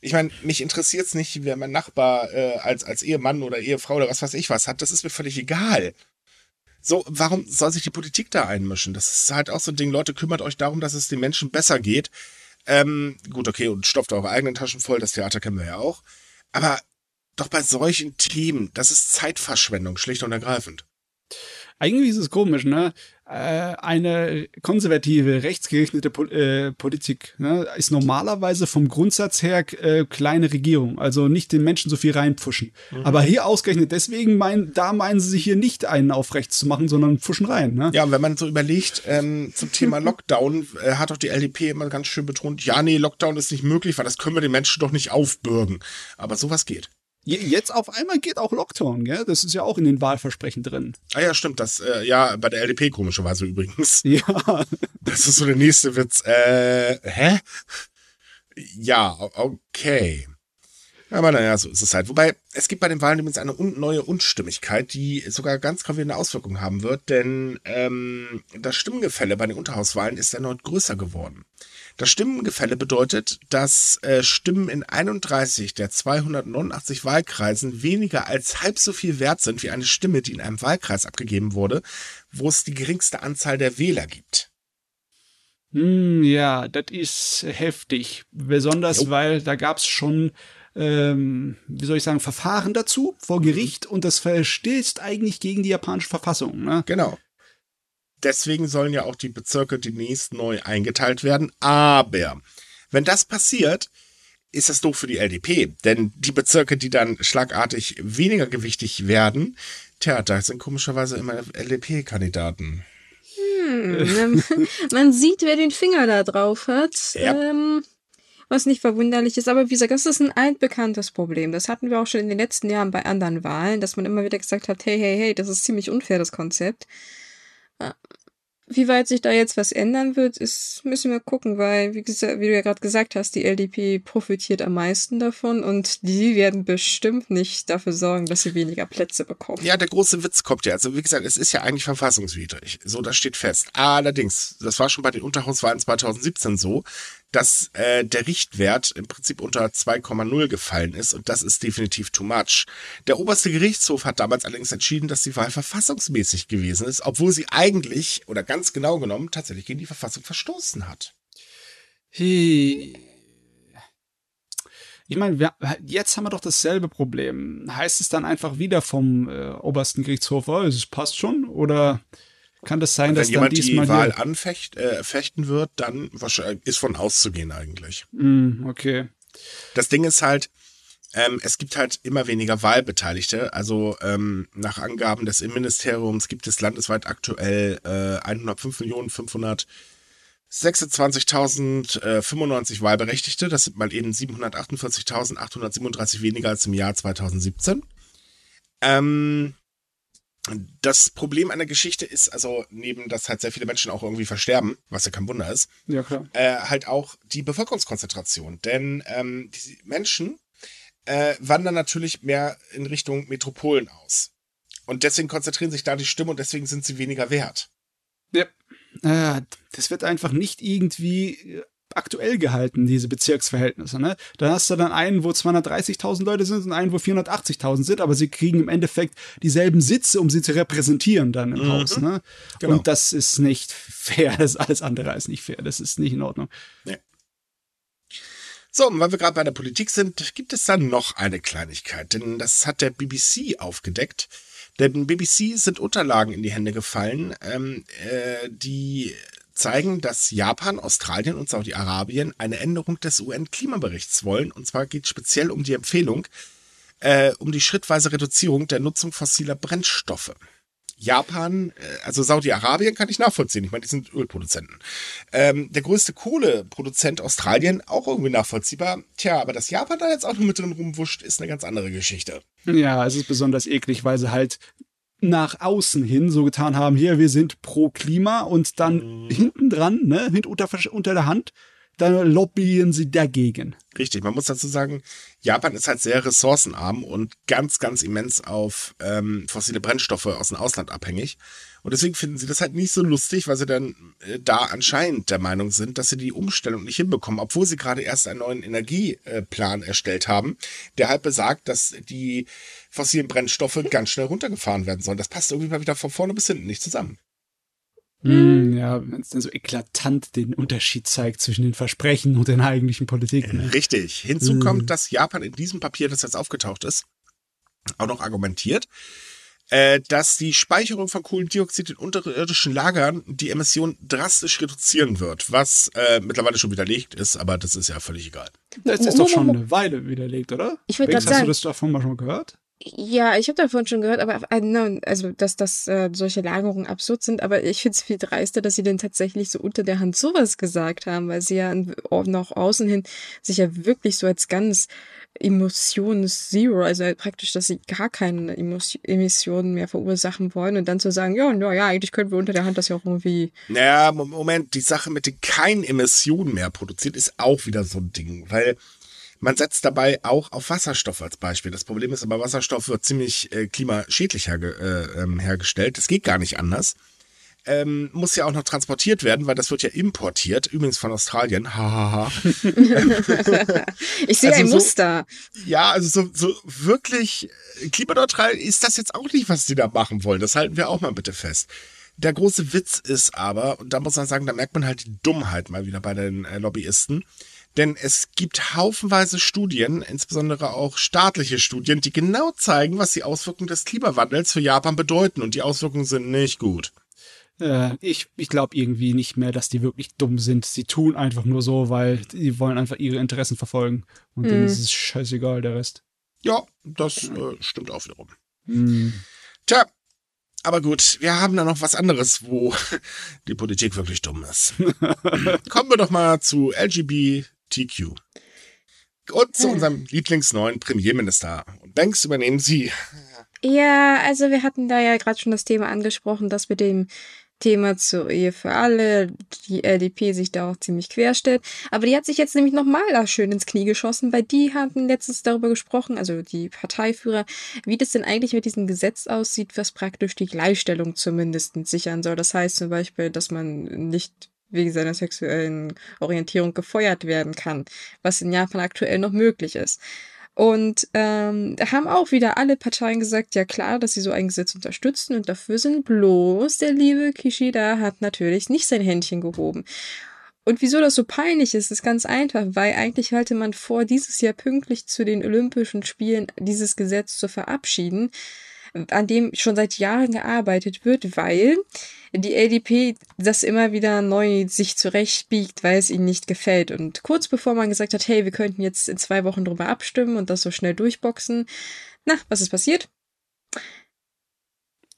[SPEAKER 1] Ich meine, mich interessiert es nicht, wer mein Nachbar äh, als, als Ehemann oder Ehefrau oder was weiß ich was hat. Das ist mir völlig egal. So, warum soll sich die Politik da einmischen? Das ist halt auch so ein Ding. Leute, kümmert euch darum, dass es den Menschen besser geht. Ähm, gut, okay, und stopft eure eigenen Taschen voll. Das Theater kennen wir ja auch. Aber doch bei solchen Themen, das ist Zeitverschwendung, schlicht und ergreifend.
[SPEAKER 3] Eigentlich ist es komisch, ne? Äh, eine konservative, rechtsgerichtete äh, Politik ne, ist normalerweise vom Grundsatz her äh, kleine Regierung, also nicht den Menschen so viel reinpfuschen. Mhm. Aber hier ausgerechnet deswegen meinen, da meinen sie sich hier nicht einen auf rechts zu machen, sondern pfuschen rein. Ne?
[SPEAKER 1] Ja, und wenn man so überlegt, ähm, zum Thema Lockdown äh, hat doch die LDP immer ganz schön betont, ja, nee, Lockdown ist nicht möglich, weil das können wir den Menschen doch nicht aufbürgen. Aber sowas geht.
[SPEAKER 3] Jetzt auf einmal geht auch Lockdown, gell? Das ist ja auch in den Wahlversprechen drin.
[SPEAKER 1] Ah ja, stimmt. Das, äh, ja, bei der LDP komischerweise übrigens. Ja. Das ist so der nächste Witz. Äh, hä? Ja, okay. Aber naja, so ist es halt. Wobei, es gibt bei den Wahlen übrigens eine un neue Unstimmigkeit, die sogar ganz gravierende Auswirkungen haben wird, denn ähm, das Stimmengefälle bei den Unterhauswahlen ist erneut größer geworden. Das Stimmengefälle bedeutet, dass äh, Stimmen in 31 der 289 Wahlkreisen weniger als halb so viel wert sind wie eine Stimme, die in einem Wahlkreis abgegeben wurde, wo es die geringste Anzahl der Wähler gibt.
[SPEAKER 3] Hm, ja, das ist heftig. Besonders, jo. weil da gab es schon, ähm, wie soll ich sagen, Verfahren dazu vor mhm. Gericht und das verstößt eigentlich gegen die japanische Verfassung. Ne?
[SPEAKER 1] Genau deswegen sollen ja auch die Bezirke demnächst neu eingeteilt werden. Aber wenn das passiert, ist das doof für die LDP. Denn die Bezirke, die dann schlagartig weniger gewichtig werden, tja, da sind komischerweise immer LDP-Kandidaten.
[SPEAKER 2] Hm, man sieht, wer den Finger da drauf hat. Ja. Ähm, was nicht verwunderlich ist. Aber wie gesagt, das ist ein altbekanntes Problem. Das hatten wir auch schon in den letzten Jahren bei anderen Wahlen, dass man immer wieder gesagt hat, hey, hey, hey, das ist ziemlich unfair, das Konzept. Wie weit sich da jetzt was ändern wird, ist, müssen wir gucken, weil, wie, gesagt, wie du ja gerade gesagt hast, die LDP profitiert am meisten davon und die werden bestimmt nicht dafür sorgen, dass sie weniger Plätze bekommen.
[SPEAKER 1] Ja, der große Witz kommt ja. Also, wie gesagt, es ist ja eigentlich verfassungswidrig. So, das steht fest. Allerdings, das war schon bei den Unterhauswahlen 2017 so, dass äh, der Richtwert im Prinzip unter 2,0 gefallen ist und das ist definitiv too much. Der oberste Gerichtshof hat damals allerdings entschieden, dass die Wahl verfassungsmäßig gewesen ist, obwohl sie eigentlich oder ganz genau genommen tatsächlich gegen die Verfassung verstoßen hat.
[SPEAKER 3] Ich meine, jetzt haben wir doch dasselbe Problem. Heißt es dann einfach wieder vom äh, obersten Gerichtshof, oh, es passt schon? Oder kann das sein, dass
[SPEAKER 1] dann
[SPEAKER 3] diesmal
[SPEAKER 1] die Wahl anfechten äh, wird, dann ist von auszugehen eigentlich.
[SPEAKER 3] Mm, okay.
[SPEAKER 1] Das Ding ist halt, ähm, es gibt halt immer weniger Wahlbeteiligte. Also ähm, nach Angaben des Innenministeriums gibt es landesweit aktuell äh, 105.526.095 äh, Wahlberechtigte. Das sind mal eben 748.837 weniger als im Jahr 2017. Ähm, das Problem an der Geschichte ist, also neben, dass halt sehr viele Menschen auch irgendwie versterben, was ja kein Wunder ist,
[SPEAKER 3] ja, klar.
[SPEAKER 1] Äh, halt auch die Bevölkerungskonzentration. Denn ähm, die Menschen äh, wandern natürlich mehr in Richtung Metropolen aus. Und deswegen konzentrieren sich da die Stimmen und deswegen sind sie weniger wert.
[SPEAKER 3] Ja. Äh, das wird einfach nicht irgendwie aktuell gehalten, diese Bezirksverhältnisse. Ne? Da hast du dann einen, wo 230.000 Leute sind und einen, wo 480.000 sind, aber sie kriegen im Endeffekt dieselben Sitze, um sie zu repräsentieren dann im mhm. Haus. Ne? Genau. Und das ist nicht fair. Das ist alles andere als nicht fair. Das ist nicht in Ordnung.
[SPEAKER 1] Nee. So, und weil wir gerade bei der Politik sind, gibt es dann noch eine Kleinigkeit, denn das hat der BBC aufgedeckt. Denn BBC sind Unterlagen in die Hände gefallen, ähm, äh, die zeigen, dass Japan, Australien und Saudi-Arabien eine Änderung des UN-Klimaberichts wollen. Und zwar geht es speziell um die Empfehlung, äh, um die schrittweise Reduzierung der Nutzung fossiler Brennstoffe. Japan, äh, also Saudi-Arabien kann ich nachvollziehen. Ich meine, die sind Ölproduzenten. Ähm, der größte Kohleproduzent Australien, auch irgendwie nachvollziehbar. Tja, aber dass Japan da jetzt auch noch mit drin rumwuscht, ist eine ganz andere Geschichte.
[SPEAKER 3] Ja, es ist besonders eklig, weil sie halt nach außen hin so getan haben, hier, wir sind pro Klima und dann mhm. hinten dran, ne, unter, unter der Hand, dann lobbyen sie dagegen.
[SPEAKER 1] Richtig, man muss dazu sagen, Japan ist halt sehr ressourcenarm und ganz, ganz immens auf ähm, fossile Brennstoffe aus dem Ausland abhängig. Und deswegen finden sie das halt nicht so lustig, weil sie dann äh, da anscheinend der Meinung sind, dass sie die Umstellung nicht hinbekommen, obwohl sie gerade erst einen neuen Energieplan erstellt haben, der halt besagt, dass die fossilen Brennstoffe ganz schnell runtergefahren werden sollen. Das passt irgendwie mal wieder von vorne bis hinten nicht zusammen.
[SPEAKER 3] Mm, ja, wenn es dann so eklatant den Unterschied zeigt zwischen den Versprechen und den eigentlichen Politiken.
[SPEAKER 1] Ne? Richtig. Hinzu mm. kommt, dass Japan in diesem Papier, das jetzt aufgetaucht ist, auch noch argumentiert, äh, dass die Speicherung von Kohlendioxid in unterirdischen Lagern die Emissionen drastisch reduzieren wird, was äh, mittlerweile schon widerlegt ist, aber das ist ja völlig egal.
[SPEAKER 3] Das ist doch schon eine Weile widerlegt, oder?
[SPEAKER 2] Ich würde gerade sagen.
[SPEAKER 3] Hast du das davon mal schon gehört?
[SPEAKER 2] Ja, ich habe davon schon gehört, aber äh, also dass, dass äh, solche Lagerungen absurd sind, aber ich finde es viel dreister, dass sie denn tatsächlich so unter der Hand sowas gesagt haben, weil sie ja nach außen hin sich ja wirklich so als ganz Emotions Zero, also praktisch, dass sie gar keine Emissionen mehr verursachen wollen und dann zu sagen, ja, ja, ja, eigentlich können wir unter der Hand das ja auch irgendwie.
[SPEAKER 1] Naja, Moment, die Sache mit den keinen Emissionen mehr produziert ist auch wieder so ein Ding, weil man setzt dabei auch auf Wasserstoff als Beispiel. Das Problem ist aber, Wasserstoff wird ziemlich äh, klimaschädlich herge äh, ähm, hergestellt. Das geht gar nicht anders. Ähm, muss ja auch noch transportiert werden, weil das wird ja importiert, übrigens von Australien. Hahaha.
[SPEAKER 2] ich sehe also ein so, Muster.
[SPEAKER 1] Ja, also so, so wirklich äh, klimaneutral ist das jetzt auch nicht, was die da machen wollen. Das halten wir auch mal bitte fest. Der große Witz ist aber, und da muss man sagen, da merkt man halt die Dummheit mal wieder bei den äh, Lobbyisten, denn es gibt haufenweise Studien, insbesondere auch staatliche Studien, die genau zeigen, was die Auswirkungen des Klimawandels für Japan bedeuten. Und die Auswirkungen sind nicht gut.
[SPEAKER 3] Äh, ich ich glaube irgendwie nicht mehr, dass die wirklich dumm sind. Sie tun einfach nur so, weil die wollen einfach ihre Interessen verfolgen. Und mhm. denen ist es scheißegal, der Rest.
[SPEAKER 1] Ja, das äh, stimmt auch wiederum. Mhm. Tja, aber gut, wir haben da noch was anderes, wo die Politik wirklich dumm ist. Kommen wir doch mal zu LGB, TQ. Und zu unserem Lieblingsneuen Premierminister. Und Banks übernehmen Sie.
[SPEAKER 2] Ja, also wir hatten da ja gerade schon das Thema angesprochen, dass mit dem Thema zur Ehe für alle die LDP sich da auch ziemlich querstellt. Aber die hat sich jetzt nämlich nochmal da schön ins Knie geschossen, weil die hatten letztens darüber gesprochen, also die Parteiführer, wie das denn eigentlich mit diesem Gesetz aussieht, was praktisch die Gleichstellung zumindest sichern soll. Das heißt zum Beispiel, dass man nicht wegen seiner sexuellen Orientierung gefeuert werden kann, was in Japan aktuell noch möglich ist. Und ähm, haben auch wieder alle Parteien gesagt, ja klar, dass sie so ein Gesetz unterstützen und dafür sind bloß der liebe Kishida hat natürlich nicht sein Händchen gehoben. Und wieso das so peinlich ist, ist ganz einfach, weil eigentlich halte man vor, dieses Jahr pünktlich zu den Olympischen Spielen dieses Gesetz zu verabschieden an dem schon seit Jahren gearbeitet wird, weil die LDP das immer wieder neu sich zurechtbiegt, weil es ihnen nicht gefällt. Und kurz bevor man gesagt hat, hey, wir könnten jetzt in zwei Wochen drüber abstimmen und das so schnell durchboxen, na, was ist passiert?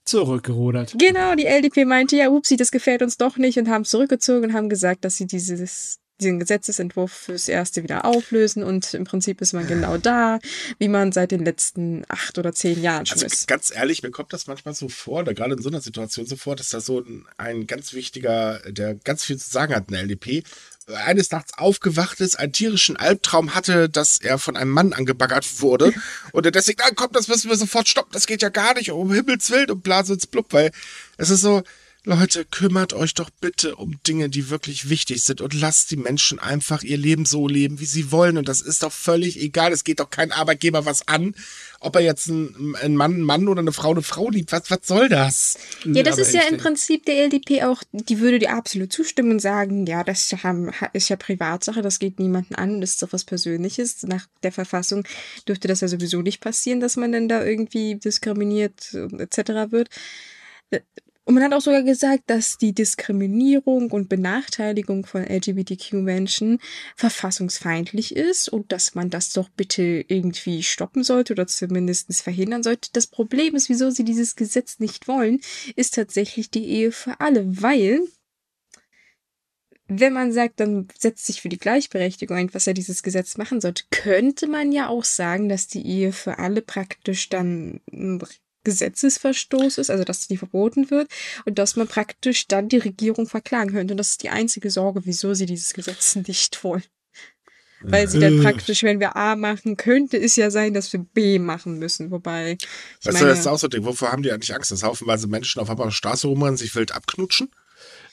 [SPEAKER 3] Zurückgerudert.
[SPEAKER 2] Genau, die LDP meinte, ja, upsi, das gefällt uns doch nicht und haben zurückgezogen und haben gesagt, dass sie dieses diesen Gesetzesentwurf fürs erste wieder auflösen und im Prinzip ist man genau da, wie man seit den letzten acht oder zehn Jahren schon also, ist.
[SPEAKER 1] Ganz ehrlich, mir kommt das manchmal so vor, oder gerade in so einer Situation so vor, dass da so ein, ein ganz wichtiger, der ganz viel zu sagen hat in der LDP, eines Nachts aufgewacht ist, einen tierischen Albtraum hatte, dass er von einem Mann angebaggert wurde und er deswegen, ah, komm, das müssen wir sofort stoppen, das geht ja gar nicht, um Himmels Willen und bla, blub, weil es ist so, Leute, kümmert euch doch bitte um Dinge, die wirklich wichtig sind und lasst die Menschen einfach ihr Leben so leben, wie sie wollen. Und das ist doch völlig egal. Es geht doch kein Arbeitgeber was an, ob er jetzt ein, ein Mann, ein Mann oder eine Frau, eine Frau liebt. Was, was soll das?
[SPEAKER 2] Ja, das ist ja im Prinzip der LDP auch, die würde dir absolut zustimmen und sagen, ja, das ist ja Privatsache, das geht niemanden an, das ist doch was Persönliches. Nach der Verfassung dürfte das ja sowieso nicht passieren, dass man dann da irgendwie diskriminiert etc. wird und man hat auch sogar gesagt, dass die Diskriminierung und Benachteiligung von LGBTQ-Menschen verfassungsfeindlich ist und dass man das doch bitte irgendwie stoppen sollte oder zumindest verhindern sollte. Das Problem ist, wieso sie dieses Gesetz nicht wollen, ist tatsächlich die Ehe für alle, weil wenn man sagt, dann setzt sich für die Gleichberechtigung ein, was ja dieses Gesetz machen sollte, könnte man ja auch sagen, dass die Ehe für alle praktisch dann Gesetzesverstoß ist, also dass die verboten wird und dass man praktisch dann die Regierung verklagen könnte. Und das ist die einzige Sorge, wieso sie dieses Gesetz nicht wollen. Weil sie dann äh. praktisch, wenn wir A machen, könnte es ja sein, dass wir B machen müssen. Wobei.
[SPEAKER 1] Ich weißt meine, du, das ist auch so ein Ding. Wovor haben die eigentlich Angst? Dass haufenweise Menschen auf einmal auf der Straße rumrennen, sich wild abknutschen?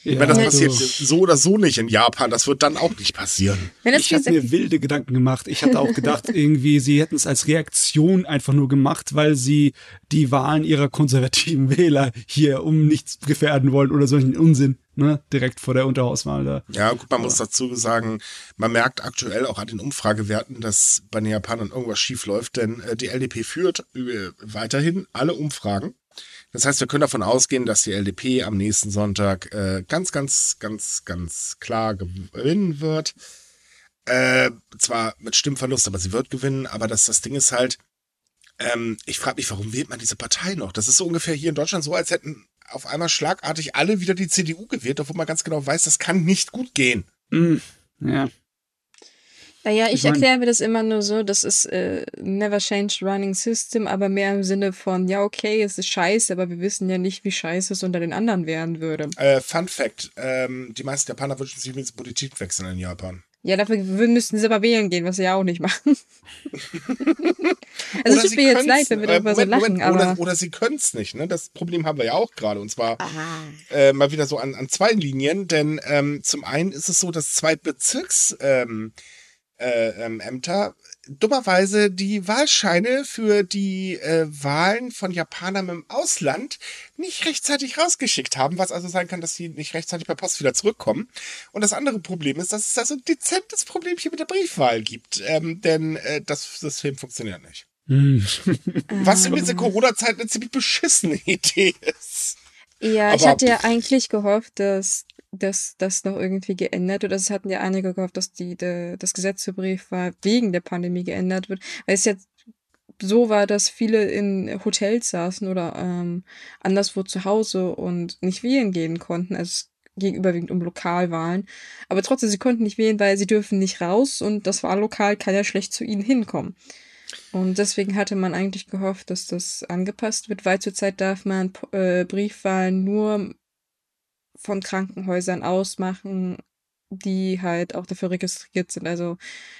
[SPEAKER 1] Ja, meine, das passiert also, so oder so nicht in Japan. Das wird dann auch nicht passieren.
[SPEAKER 3] ich habe mir wilde Gedanken gemacht. Ich hatte auch gedacht, irgendwie, sie hätten es als Reaktion einfach nur gemacht, weil sie die Wahlen ihrer konservativen Wähler hier um nichts gefährden wollen oder solchen Unsinn. Ne, direkt vor der Unterhauswahl da.
[SPEAKER 1] Ja, gut, man muss dazu sagen, man merkt aktuell auch an den Umfragewerten, dass bei den Japanern irgendwas schief läuft, denn äh, die LDP führt äh, weiterhin alle Umfragen. Das heißt, wir können davon ausgehen, dass die LDP am nächsten Sonntag äh, ganz, ganz, ganz, ganz klar gewinnen wird. Äh, zwar mit Stimmverlust, aber sie wird gewinnen. Aber das, das Ding ist halt, ähm, ich frage mich, warum wählt man diese Partei noch? Das ist so ungefähr hier in Deutschland so, als hätten auf einmal schlagartig alle wieder die CDU gewählt, obwohl man ganz genau weiß, das kann nicht gut gehen.
[SPEAKER 3] Mm, ja.
[SPEAKER 2] Naja, ich, ich erkläre mir das immer nur so, das ist äh, never changed running system, aber mehr im Sinne von, ja, okay, es ist scheiße, aber wir wissen ja nicht, wie scheiße es unter den anderen werden würde.
[SPEAKER 1] Äh, Fun Fact, ähm, die meisten Japaner wünschen sich übrigens Politik wechseln in Japan.
[SPEAKER 2] Ja, dafür müssten sie aber wählen gehen, was sie ja auch nicht machen. also es tut mir jetzt leid, wenn wir darüber Moment, so lachen, Moment,
[SPEAKER 1] aber... Oder, oder sie können es nicht, ne? Das Problem haben wir ja auch gerade. Und zwar äh, mal wieder so an, an zwei Linien, denn ähm, zum einen ist es so, dass zwei Bezirks... Ähm, äh, ähm, Ämter dummerweise die Wahlscheine für die äh, Wahlen von Japanern im Ausland nicht rechtzeitig rausgeschickt haben, was also sein kann, dass sie nicht rechtzeitig per Post wieder zurückkommen. Und das andere Problem ist, dass es da so ein dezentes Problemchen mit der Briefwahl gibt, ähm, denn äh, das System funktioniert nicht. Hm. was übrigens in Corona-Zeit eine ziemlich beschissene Idee ist.
[SPEAKER 2] Ja, Aber ich hatte ja eigentlich gehofft, dass dass das noch irgendwie geändert wird. Also es hatten ja einige gehofft, dass die, de, das Gesetz zur Briefwahl wegen der Pandemie geändert wird. Weil es jetzt so war, dass viele in Hotels saßen oder ähm, anderswo zu Hause und nicht wählen gehen konnten. Also es ging überwiegend um Lokalwahlen. Aber trotzdem, sie konnten nicht wählen, weil sie dürfen nicht raus und das Wahllokal kann ja schlecht zu ihnen hinkommen. Und deswegen hatte man eigentlich gehofft, dass das angepasst wird, weil zurzeit darf man äh, Briefwahlen nur von Krankenhäusern ausmachen, die halt auch dafür registriert sind. Also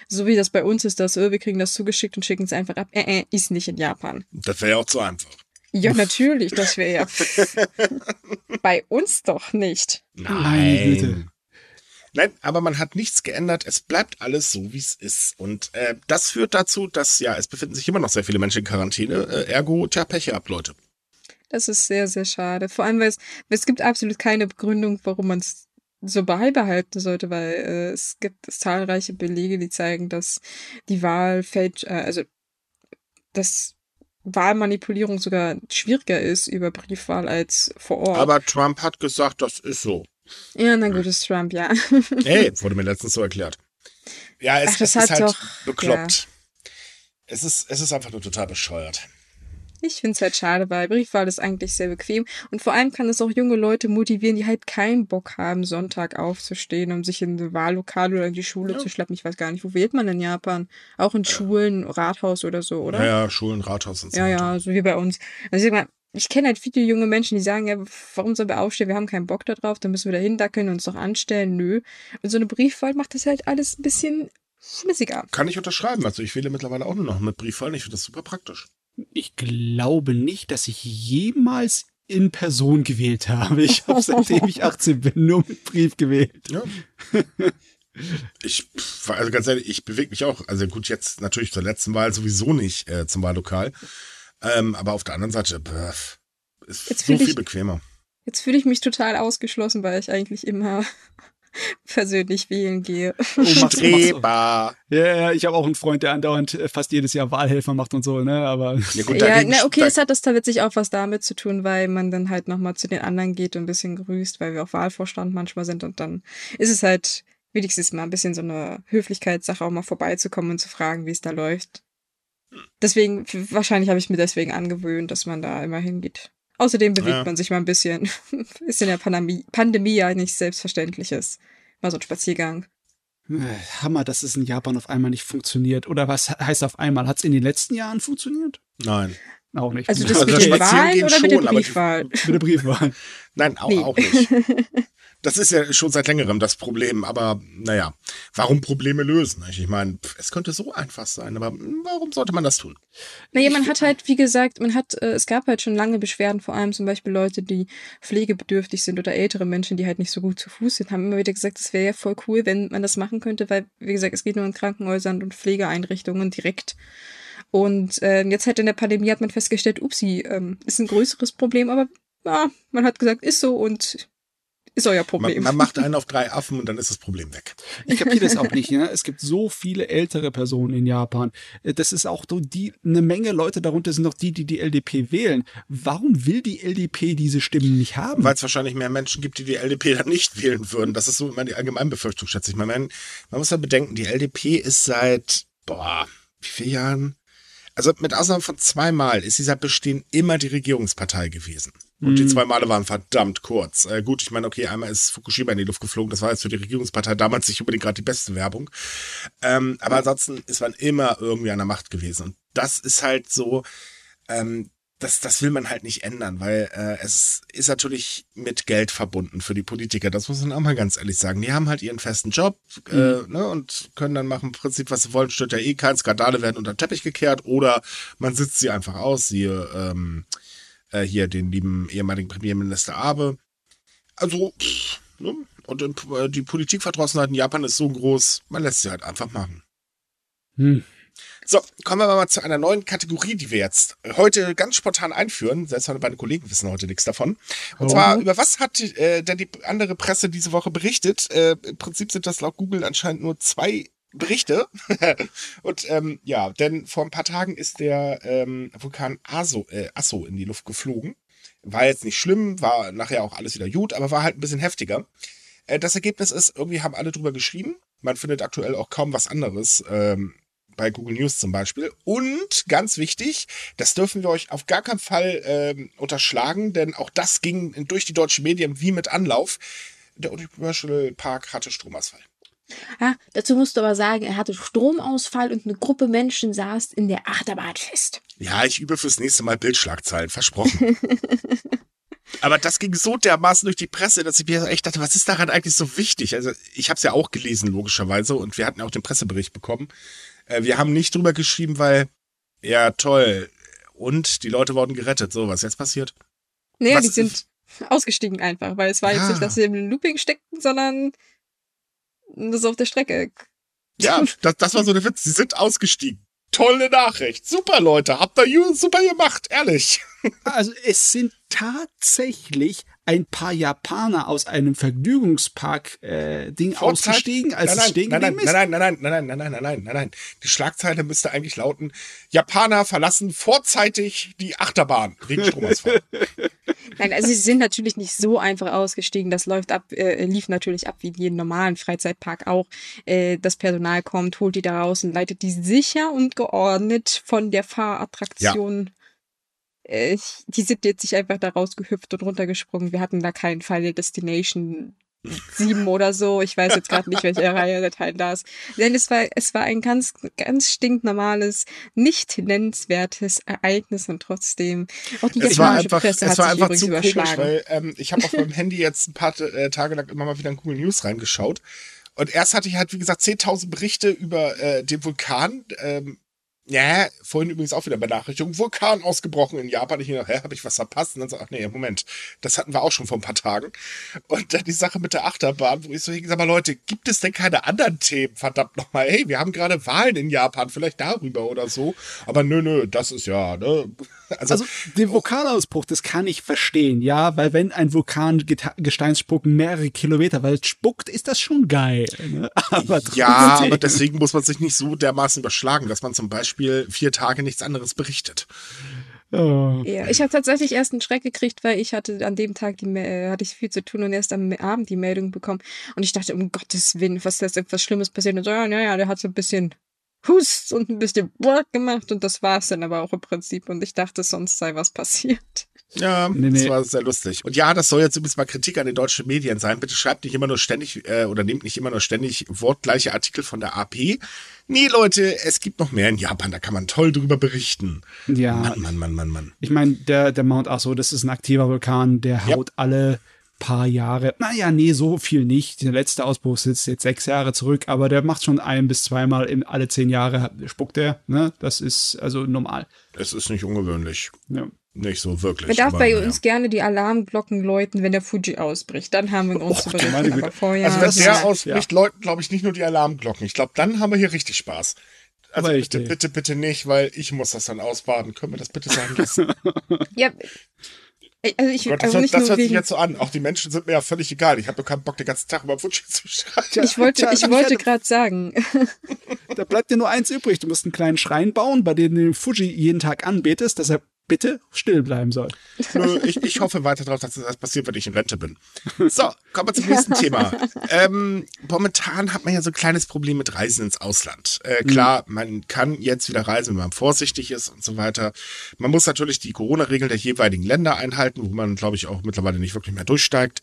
[SPEAKER 2] so wie das bei uns ist, dass oh, wir kriegen das zugeschickt und schicken es einfach ab. Äh, äh, ist nicht in Japan.
[SPEAKER 1] Das wäre ja auch zu einfach.
[SPEAKER 2] Ja, natürlich, das wäre ja bei uns doch nicht.
[SPEAKER 1] Nein. Nein, aber man hat nichts geändert. Es bleibt alles so, wie es ist. Und äh, das führt dazu, dass ja, es befinden sich immer noch sehr viele Menschen in Quarantäne. Äh, ergo, tja, Pech ab, Leute.
[SPEAKER 2] Das ist sehr, sehr schade. Vor allem, weil es, es gibt absolut keine Begründung, warum man es so beibehalten sollte, weil äh, es gibt zahlreiche Belege, die zeigen, dass die Wahl fällt, äh, also dass Wahlmanipulierung sogar schwieriger ist über Briefwahl als vor Ort.
[SPEAKER 1] Aber Trump hat gesagt, das ist so.
[SPEAKER 2] Ja, na gut, ist Trump, ja.
[SPEAKER 1] Hey, wurde mir letztens so erklärt. Ja, es, Ach, es ist halt doch, bekloppt. Ja. Es, ist, es ist einfach nur total bescheuert.
[SPEAKER 2] Ich finde es halt schade, weil Briefwahl ist eigentlich sehr bequem. Und vor allem kann es auch junge Leute motivieren, die halt keinen Bock haben, Sonntag aufzustehen, um sich in ein Wahllokal oder in die Schule ja. zu schleppen. Ich weiß gar nicht, wo wählt man in Japan? Auch in ja. Schulen, Rathaus oder so, oder?
[SPEAKER 1] Ja, ja Schulen, Rathaus und so.
[SPEAKER 2] Ja, ja, so wie bei uns. Also ich sag mal, ich kenne halt viele junge Menschen, die sagen, ja, warum sollen wir aufstehen? Wir haben keinen Bock darauf, dann müssen wir da hin, da können uns doch anstellen. Nö. Und so eine Briefwahl macht das halt alles ein bisschen schmissiger.
[SPEAKER 1] Kann ich unterschreiben. Also ich wähle mittlerweile auch nur noch mit Briefwahl. Ich finde das super praktisch.
[SPEAKER 3] Ich glaube nicht, dass ich jemals in Person gewählt habe. Ich habe seitdem ich 18 bin nur mit Brief gewählt.
[SPEAKER 1] Ja. Ich, also ganz ehrlich, ich bewege mich auch. Also gut, jetzt natürlich zur letzten Wahl sowieso nicht äh, zum Wahllokal. Ähm, aber auf der anderen Seite, pff, ist
[SPEAKER 2] Jetzt
[SPEAKER 1] so viel
[SPEAKER 2] ich-
[SPEAKER 1] bequemer.
[SPEAKER 2] Jetzt fühle ich mich total ausgeschlossen, weil ich eigentlich immer persönlich wählen gehe.
[SPEAKER 3] Oh, du-
[SPEAKER 1] Streber.
[SPEAKER 3] Ja, ja, ich habe auch einen Freund, der andauernd äh, fast jedes Jahr Wahlhelfer macht und so, ne? Aber
[SPEAKER 1] Ja, gut,
[SPEAKER 2] ja, na, okay,
[SPEAKER 1] da-
[SPEAKER 2] es hat das tatsächlich auch was damit zu tun, weil man dann halt nochmal zu den anderen geht und ein bisschen grüßt, weil wir auch Wahlvorstand manchmal sind und dann ist es halt wenigstens mal ein bisschen so eine Höflichkeitssache, auch mal vorbeizukommen und zu fragen, wie es da läuft. Deswegen, wahrscheinlich habe ich mir deswegen angewöhnt, dass man da immer hingeht. Außerdem bewegt
[SPEAKER 1] Ja.
[SPEAKER 2] man sich mal ein bisschen. ist in der Pandemie, Pandemie ja nichts Selbstverständliches. Mal so ein Spaziergang.
[SPEAKER 3] äh, Hammer, dass es in Japan auf einmal nicht funktioniert. Oder was heißt auf einmal? Hat es in den letzten Jahren funktioniert?
[SPEAKER 1] Nein.
[SPEAKER 3] Auch nicht.
[SPEAKER 2] Also das
[SPEAKER 1] Also
[SPEAKER 2] mit den Wahlen oder mit der
[SPEAKER 1] schon, aber die-
[SPEAKER 2] Briefwahl?
[SPEAKER 3] mit der Briefwahl.
[SPEAKER 1] Nein, auch,
[SPEAKER 2] Nee.
[SPEAKER 1] auch nicht. Das ist ja schon seit längerem das Problem, aber naja, warum Probleme lösen? Ich meine, es könnte so einfach sein, aber warum sollte man das tun?
[SPEAKER 2] Naja, man hat halt, wie gesagt, man hat, äh, es gab halt schon lange Beschwerden, vor allem zum Beispiel Leute, die pflegebedürftig sind oder ältere Menschen, die halt nicht so gut zu Fuß sind, haben immer wieder gesagt, es wäre ja voll cool, wenn man das machen könnte, weil, wie gesagt, es geht nur in Krankenhäusern und Pflegeeinrichtungen direkt. Und ähm, jetzt halt in der Pandemie hat man festgestellt, upsi, ähm, ist ein größeres Problem, aber ja, man hat gesagt, ist so und ist euer
[SPEAKER 1] Man,
[SPEAKER 2] Problem.
[SPEAKER 1] man macht einen auf drei Affen und dann ist das Problem weg.
[SPEAKER 3] Ich kapiere das auch nicht. Ne? Es gibt so viele ältere Personen in Japan. Äh, Das ist auch so die, eine Menge Leute darunter sind noch die, die die LDP wählen. Warum will die LDP diese Stimmen nicht haben?
[SPEAKER 1] Weil es wahrscheinlich mehr Menschen gibt, die die LDP dann nicht wählen würden. Das ist so immer die Allgemeinbefürchtung, schätze ich mal. Man, man muss ja bedenken, die LDP ist seit, boah, wie viele Jahren? Also mit Ausnahme von zweimal ist sie seit Bestehen immer die Regierungspartei gewesen. Und die zwei Male waren verdammt kurz. Äh, gut, ich meine, okay, einmal ist Fukushima in die Luft geflogen. Das war jetzt für die Regierungspartei damals nicht unbedingt gerade die beste Werbung. Ähm, aber ansonsten ist man immer irgendwie an der Macht gewesen. Und das ist halt so, ähm, das, das will man halt nicht ändern, weil äh, es ist natürlich mit Geld verbunden für die Politiker. Das muss man auch mal ganz ehrlich sagen. Die haben halt ihren festen Job äh, ne, und können dann machen im Prinzip, was sie wollen. Stört ja eh kein Skandale werden unter den Teppich gekehrt oder man sitzt sie einfach aus. Siehe ähm, äh, hier den lieben ehemaligen Premierminister Abe. Also, pff, ne? und äh, die Politikverdrossenheit in Japan ist so groß, man lässt sie halt einfach machen.
[SPEAKER 3] Hm.
[SPEAKER 1] So, kommen wir mal zu einer neuen Kategorie, die wir jetzt heute ganz spontan einführen. Selbst meine Kollegen wissen heute nichts davon. Und
[SPEAKER 3] Oh.
[SPEAKER 1] zwar, über was hat äh, denn die andere Presse diese Woche berichtet? Äh, Im Prinzip sind das laut Google anscheinend nur zwei Berichte. Und ähm, ja, denn vor ein paar Tagen ist der ähm, Vulkan Aso, äh, Asso in die Luft geflogen. War jetzt nicht schlimm, war nachher auch alles wieder gut, aber war halt ein bisschen heftiger. Äh, das Ergebnis ist, irgendwie haben alle drüber geschrieben. Man findet aktuell auch kaum was anderes. Ähm, bei Google News zum Beispiel. Und ganz wichtig, das dürfen wir euch auf gar keinen Fall ähm, unterschlagen, denn auch das ging durch die deutschen Medien wie mit Anlauf. Der Universal Park hatte Stromausfall.
[SPEAKER 2] Ah, dazu musst du aber sagen, er hatte Stromausfall und eine Gruppe Menschen saß in der Achterbahn fest.
[SPEAKER 1] Ja, ich übe fürs nächste Mal Bildschlagzeilen, versprochen. Aber das ging so dermaßen durch die Presse, dass ich mir echt dachte, was ist daran eigentlich so wichtig? Also ich habe es ja auch gelesen, logischerweise, und wir hatten ja auch den Pressebericht bekommen. Äh, wir haben nicht drüber geschrieben, weil, ja, toll. Und die Leute wurden gerettet. So, was jetzt passiert?
[SPEAKER 2] Naja,
[SPEAKER 1] Was-
[SPEAKER 2] die sind ausgestiegen einfach, weil es war jetzt
[SPEAKER 1] Ja.
[SPEAKER 2] nicht, dass sie im Looping steckten, sondern das auf der Strecke.
[SPEAKER 1] Ja, das, das war so der Witz. Sie sind ausgestiegen. Tolle Nachricht. Super, Leute. Habt ihr ju- super gemacht. Ehrlich.
[SPEAKER 3] Also es sind tatsächlich ein paar Japaner aus einem Vergnügungspark äh, ausgestiegen, als
[SPEAKER 1] nein,
[SPEAKER 3] es
[SPEAKER 1] nein,
[SPEAKER 3] stehen
[SPEAKER 1] nein, nein,
[SPEAKER 3] geblieben ist.
[SPEAKER 1] nein, nein, nein, nein, nein, nein, nein, nein, nein, nein. Die Schlagzeile müsste eigentlich lauten, Japaner verlassen vorzeitig die Achterbahn wegen Stromausfall.
[SPEAKER 2] Nein, also sie sind natürlich nicht so einfach ausgestiegen. Das läuft ab, äh, lief natürlich ab wie in jedem normalen Freizeitpark auch. Äh, das Personal kommt, holt die da raus und leitet die sicher und geordnet von der Fahrattraktion. Äh, die sind jetzt nicht einfach da rausgehüpft und runtergesprungen. Wir hatten da keinen Final Destination 7 oder so. Ich weiß jetzt gerade nicht, welche Reihe der Teil da ist. Denn es war, es war ein ganz, ganz stinknormales, nicht nennenswertes Ereignis und trotzdem auch die
[SPEAKER 1] es war einfach,
[SPEAKER 2] Presse
[SPEAKER 1] es war einfach zu komisch,
[SPEAKER 2] überschlagen.
[SPEAKER 1] weil ähm, ich habe auf meinem Handy jetzt ein paar äh, Tage lang immer mal wieder in Google News reingeschaut. Und erst hatte ich halt, wie gesagt, 10.000 Berichte über äh, den Vulkan. Ähm, Ja, vorhin übrigens auch wieder Benachrichtigung, Vulkan ausgebrochen in Japan. Ich dachte, hä, habe ich was verpasst? Und dann so, ach nee, Moment, das hatten wir auch schon vor ein paar Tagen. Und dann die Sache mit der Achterbahn, wo ich so sag mal, Leute, gibt es denn keine anderen Themen? Verdammt nochmal, hey, wir haben gerade Wahlen in Japan, vielleicht darüber oder so. Aber nö, nö, das ist ja, ne?
[SPEAKER 3] Also, also den Vulkanausbruch, das kann ich verstehen, ja, weil wenn ein Vulkan Gesteinsspucken mehrere Kilometer weit spuckt, ist das schon geil. Ne?
[SPEAKER 1] Aber ja, aber deswegen muss man sich nicht so dermaßen überschlagen, dass man zum Beispiel vier Tage nichts anderes berichtet.
[SPEAKER 2] Oh. Ja, ich habe tatsächlich erst einen Schreck gekriegt, weil ich hatte an dem Tag die äh, hatte ich viel zu tun und erst am Abend die Meldung bekommen und ich dachte um Gottes Willen, was ist etwas Schlimmes passiert und so ja, ja, der hat so ein bisschen Hust und ein bisschen Work gemacht und das war es dann aber auch im Prinzip. Und ich dachte, sonst sei was passiert.
[SPEAKER 1] Ja, nee, nee. das war sehr lustig. Und ja, das soll jetzt übrigens mal Kritik an den deutschen Medien sein. Bitte schreibt nicht immer nur ständig äh, oder nehmt nicht immer nur ständig wortgleiche Artikel von der AP. Nee, Leute, es gibt noch mehr in Japan, da kann man toll drüber berichten.
[SPEAKER 3] Ja. Mann, Mann, Mann, Mann, Mann. Ich meine, der, der Mount Aso, das ist ein aktiver Vulkan, der haut ja. alle paar Jahre, naja, nee, so viel nicht. Der letzte Ausbruch sitzt jetzt sechs Jahre zurück, aber der macht schon ein bis zweimal in alle zehn Jahre spuckt er. Ne? Das ist also normal.
[SPEAKER 1] Es ist nicht ungewöhnlich. Ja. Nicht so wirklich.
[SPEAKER 2] Man darf bei ja. uns gerne die Alarmglocken läuten, wenn der Fuji ausbricht. Dann haben wir uns oh, zu berichten. Aber
[SPEAKER 1] vorher also wenn der ausbricht, ja. läuten, glaube ich, nicht nur die Alarmglocken. Ich glaube, dann haben wir hier richtig Spaß. Also bitte, bitte, bitte nicht, weil ich muss das dann ausbaden. Können wir das bitte sein lassen?
[SPEAKER 2] ja, also ich,
[SPEAKER 1] Gott, das,
[SPEAKER 2] also
[SPEAKER 1] hört, das hört sich jetzt so an. Auch die Menschen sind mir ja völlig egal. Ich habe nur keinen Bock, den ganzen Tag über Fuji zu schreiben.
[SPEAKER 2] Ich wollte, ich wollte gerade sagen.
[SPEAKER 3] Da bleibt dir nur eins übrig. Du musst einen kleinen Schrein bauen, bei dem du Fuji jeden Tag anbetest, dass er bitte still bleiben soll.
[SPEAKER 1] Ich, ich hoffe weiter darauf, dass das passiert, wenn ich in Rente bin. So, kommen wir zum nächsten Thema. Ähm, momentan hat man ja so ein kleines Problem mit Reisen ins Ausland. Äh, klar, mhm. man kann jetzt wieder reisen, wenn man vorsichtig ist und so weiter. Man muss natürlich die Corona-Regeln der jeweiligen Länder einhalten, wo man, glaube ich, auch mittlerweile nicht wirklich mehr durchsteigt.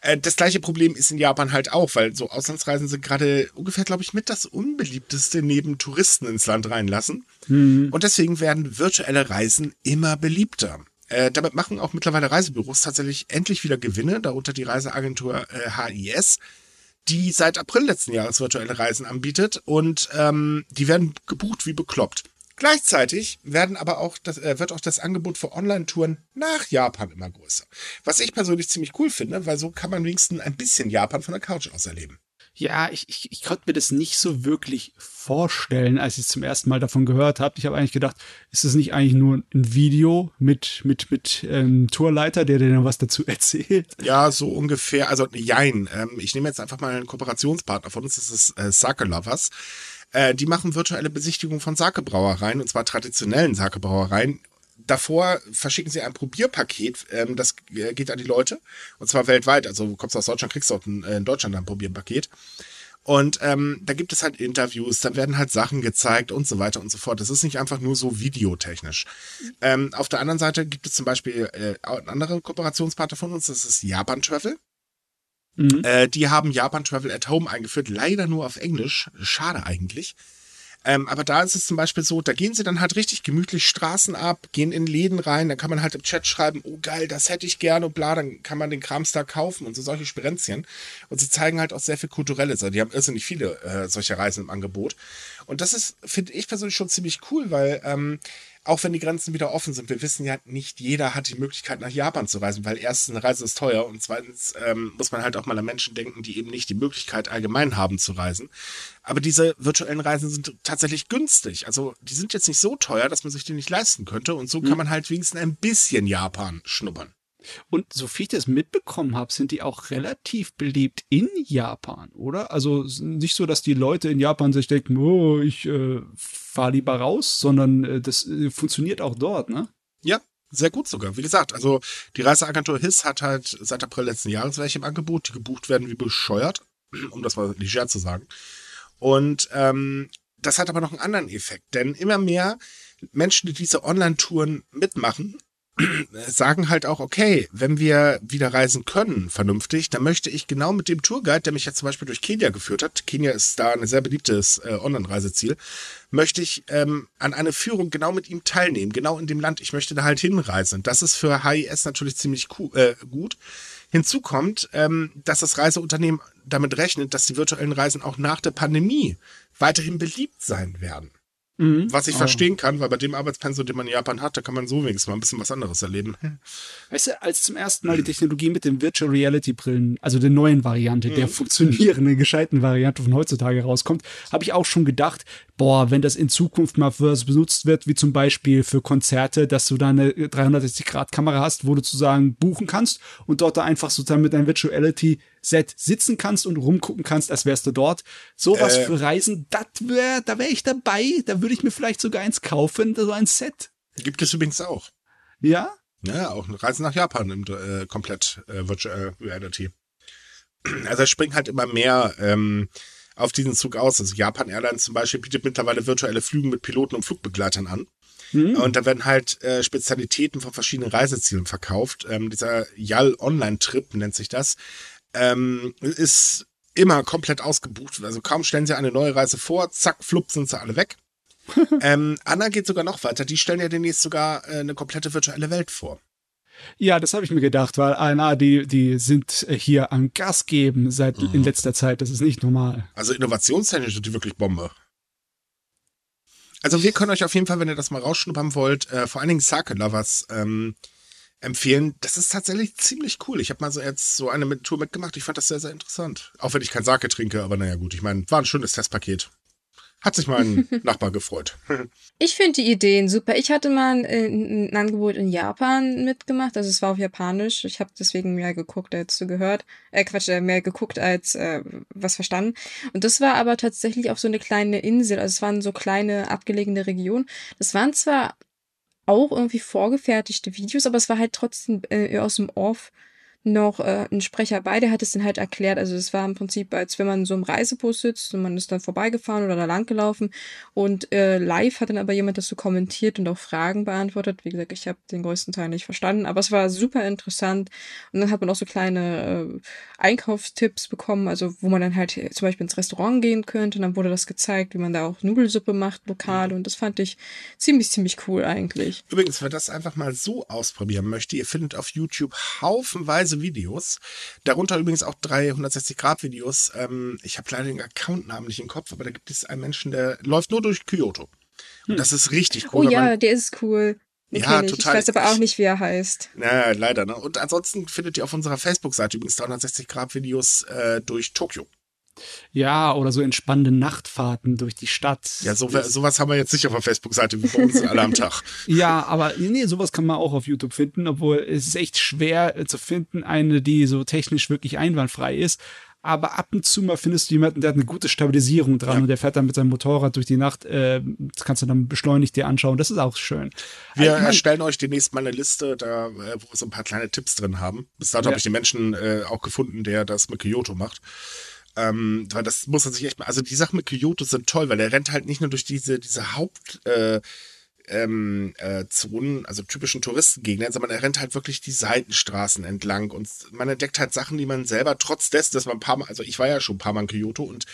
[SPEAKER 1] Äh, das gleiche Problem ist in Japan halt auch, weil so Auslandsreisen sind gerade ungefähr, glaube ich, mit das unbeliebteste neben Touristen ins Land reinlassen. Mhm. Und deswegen werden virtuelle Reisen immer beliebter. Äh, damit machen auch mittlerweile Reisebüros tatsächlich endlich wieder Gewinne, darunter die Reiseagentur äh, HIS, die seit April letzten Jahres virtuelle Reisen anbietet und ähm, die werden gebucht wie bekloppt. Gleichzeitig werden aber auch das, äh, wird auch das Angebot für Online-Touren nach Japan immer größer. Was ich persönlich ziemlich cool finde, weil so kann man wenigstens ein bisschen Japan von der Couch aus erleben.
[SPEAKER 3] Ja, ich, ich, ich konnte mir das nicht so wirklich vorstellen, als ich zum ersten Mal davon gehört habe. Ich habe eigentlich gedacht, ist das nicht eigentlich nur ein Video mit, mit, mit ähm, Tourleiter, der dir dann was dazu erzählt?
[SPEAKER 1] Ja, so ungefähr. Also, jein. Ähm, ich nehme jetzt einfach mal einen Kooperationspartner von uns, das ist äh, Sake Lovers. Äh, die machen virtuelle Besichtigungen von Sakebrauereien und zwar traditionellen Sakebrauereien. Davor verschicken sie ein Probierpaket, ähm, das geht an die Leute und zwar weltweit. Also du kommst aus Deutschland, kriegst du ein, äh, in Deutschland ein Probierpaket. Und ähm, da gibt es halt Interviews, da werden halt Sachen gezeigt und so weiter und so fort. Das ist nicht einfach nur so videotechnisch. Ähm, auf der anderen Seite gibt es zum Beispiel äh, einen anderen Kooperationspartner von uns, das ist Japan Travel. Mhm. Äh, die haben Japan Travel at Home eingeführt, leider nur auf Englisch. Schade eigentlich. Ähm, aber da ist es zum Beispiel so, da gehen sie dann halt richtig gemütlich Straßen ab, gehen in Läden rein, dann kann man halt im Chat schreiben, oh geil, das hätte ich gerne und bla, dann kann man den Krams da kaufen und so solche Spirenzchen. Und sie zeigen halt auch sehr viel Kulturelles. Also die haben irrsinnig viele äh, solche Reisen im Angebot. Und das ist, finde ich persönlich schon ziemlich cool, weil ähm, auch wenn die Grenzen wieder offen sind, wir wissen ja, nicht jeder hat die Möglichkeit, nach Japan zu reisen, weil erstens eine Reise ist teuer und zweitens ähm, muss man halt auch mal an Menschen denken, die eben nicht die Möglichkeit allgemein haben zu reisen. Aber diese virtuellen Reisen sind tatsächlich günstig. Also die sind jetzt nicht so teuer, dass man sich die nicht leisten könnte und so mhm. kann man halt wenigstens ein bisschen Japan schnuppern.
[SPEAKER 3] Und so viel ich das mitbekommen habe, sind die auch relativ beliebt in Japan, oder? Also nicht so, dass die Leute in Japan sich denken, oh, ich äh, fahre lieber raus, sondern äh, das äh, funktioniert auch dort, ne?
[SPEAKER 1] Ja, sehr gut sogar. Wie gesagt, also die Reiseagentur HIS hat halt seit April letzten Jahres welche im Angebot, die gebucht werden wie bescheuert, um das mal leger zu sagen. Und ähm, das hat aber noch einen anderen Effekt, denn immer mehr Menschen, die diese Online-Touren mitmachen, sagen halt auch, okay, wenn wir wieder reisen können, vernünftig, dann möchte ich genau mit dem Tourguide, der mich jetzt zum Beispiel durch Kenia geführt hat, Kenia ist da ein sehr beliebtes äh, Online-Reiseziel, möchte ich ähm, an eine Führung genau mit ihm teilnehmen, genau in dem Land. Ich möchte da halt hinreisen. Das ist für HIS natürlich ziemlich cool, äh, gut. Hinzu kommt, ähm, dass das Reiseunternehmen damit rechnet, dass die virtuellen Reisen auch nach der Pandemie weiterhin beliebt sein werden. Mhm. Was ich oh. verstehen kann, weil bei dem Arbeitspensum, den man in Japan hat, da kann man so wenigstens mal ein bisschen was anderes erleben.
[SPEAKER 3] Weißt du, als zum ersten Mal die Technologie mit den Virtual Reality Brillen, also der neuen Variante, mhm. der funktionierenden, gescheiten Variante von heutzutage rauskommt, habe ich auch schon gedacht, boah, wenn das in Zukunft mal für was benutzt wird, wie zum Beispiel für Konzerte, dass du da eine 360-Grad-Kamera hast, wo du sozusagen buchen kannst und dort da einfach sozusagen mit deinem Virtual Reality Set sitzen kannst und rumgucken kannst, als wärst du dort. Sowas äh, für Reisen, das wär, da wäre ich dabei. Da würde ich mir vielleicht sogar eins kaufen, so ein Set.
[SPEAKER 1] Gibt es übrigens auch.
[SPEAKER 3] Ja?
[SPEAKER 1] Ja, auch eine Reise nach Japan im äh, komplett äh, Virtual Reality. Also es springt halt immer mehr ähm, auf diesen Zug aus. Also Japan Airlines zum Beispiel bietet mittlerweile virtuelle Flüge mit Piloten und Flugbegleitern an. Mhm. Und da werden halt äh, Spezialitäten von verschiedenen Reisezielen verkauft. Ähm, dieser YAL Online-Trip nennt sich das ähm, ist immer komplett ausgebucht. Also kaum stellen sie eine neue Reise vor, zack, flupp, sind sie alle weg. ähm, Anna geht sogar noch weiter. Die stellen ja demnächst sogar äh, eine komplette virtuelle Welt vor.
[SPEAKER 3] Ja, das habe ich mir gedacht, weil Anna, die, die sind hier am Gas geben seit mhm. in letzter Zeit. Das ist nicht normal.
[SPEAKER 1] Also innovationstechnisch sind die wirklich Bombe. Also wir können euch auf jeden Fall, wenn ihr das mal rausschnuppern wollt, äh, vor allen Dingen Sake Lovers, ähm, empfehlen. Das ist tatsächlich ziemlich cool. Ich habe mal so jetzt so eine Tour mitgemacht. Ich fand das sehr, sehr interessant. Auch wenn ich kein Sake trinke, aber naja gut, ich meine, war ein schönes Testpaket. Hat sich mein Nachbar gefreut.
[SPEAKER 2] ich finde die Ideen super. Ich hatte mal ein, ein, Angebot in Japan mitgemacht. Also es war auf Japanisch. Ich habe deswegen mehr geguckt als gehört. Äh, Quatsch, äh, mehr geguckt als äh, was verstanden. Und das war aber tatsächlich auf so eine kleine Insel. Also es waren so kleine abgelegene Regionen. Das waren zwar auch irgendwie vorgefertigte Videos, aber es war halt trotzdem äh, aus dem Off noch äh, ein Sprecher bei, der hat es dann halt erklärt. Also es war im Prinzip, als wenn man so im Reisebus sitzt und man ist dann vorbeigefahren oder da lang gelaufen und äh, live hat dann aber jemand das so kommentiert und auch Fragen beantwortet. Wie gesagt, ich habe den größten Teil nicht verstanden, aber es war super interessant. Und dann hat man auch so kleine äh, Einkaufstipps bekommen, also wo man dann halt zum Beispiel ins Restaurant gehen könnte und dann wurde das gezeigt, wie man da auch Nudelsuppe macht lokal und das fand ich ziemlich, ziemlich cool eigentlich.
[SPEAKER 1] Übrigens, wer das einfach mal so ausprobieren möchte, ihr findet auf YouTube haufenweise Videos. Darunter übrigens auch 360-Grad-Videos. Ähm, ich habe leider den Accountnamen nicht im Kopf, aber da gibt es einen Menschen, der läuft nur durch Kyoto. Und hm. das ist richtig
[SPEAKER 2] cool. Oh ja, der ist cool. Den ja, ich. total. Ich weiß aber auch nicht, wie er heißt.
[SPEAKER 1] Ja, leider. Ne? Und ansonsten findet ihr auf unserer Facebook-Seite übrigens 360-Grad-Videos äh, durch Tokio.
[SPEAKER 3] Ja, oder so entspannende Nachtfahrten durch die Stadt.
[SPEAKER 1] Ja, so, sowas haben wir jetzt nicht auf der Facebook-Seite wie bei uns alle am Tag.
[SPEAKER 3] ja, aber nee, sowas kann man auch auf YouTube finden, obwohl es ist echt schwer äh, zu finden, eine, die so technisch wirklich einwandfrei ist. Aber ab und zu mal findest du jemanden, der hat eine gute Stabilisierung dran ja. und der fährt dann mit seinem Motorrad durch die Nacht. Äh, das kannst du dann beschleunigt dir anschauen. Das ist auch schön.
[SPEAKER 1] Wir also, erstellen euch demnächst mal eine Liste, da, äh, wo wir so ein paar kleine Tipps drin haben. Bis dato ja. habe ich den Menschen äh, auch gefunden, der das mit Kyoto macht. Ähm, weil das muss man sich echt mal. Also die Sachen mit Kyoto sind toll, weil er rennt halt nicht nur durch diese, diese Haupt. Äh, ähm, äh, Zonen, also typischen Touristengegenden, sondern er rennt halt wirklich die Seitenstraßen entlang und man entdeckt halt Sachen, die man selber trotz dessen, dass man ein paar Mal, also ich war ja schon ein paar Mal in Kyoto und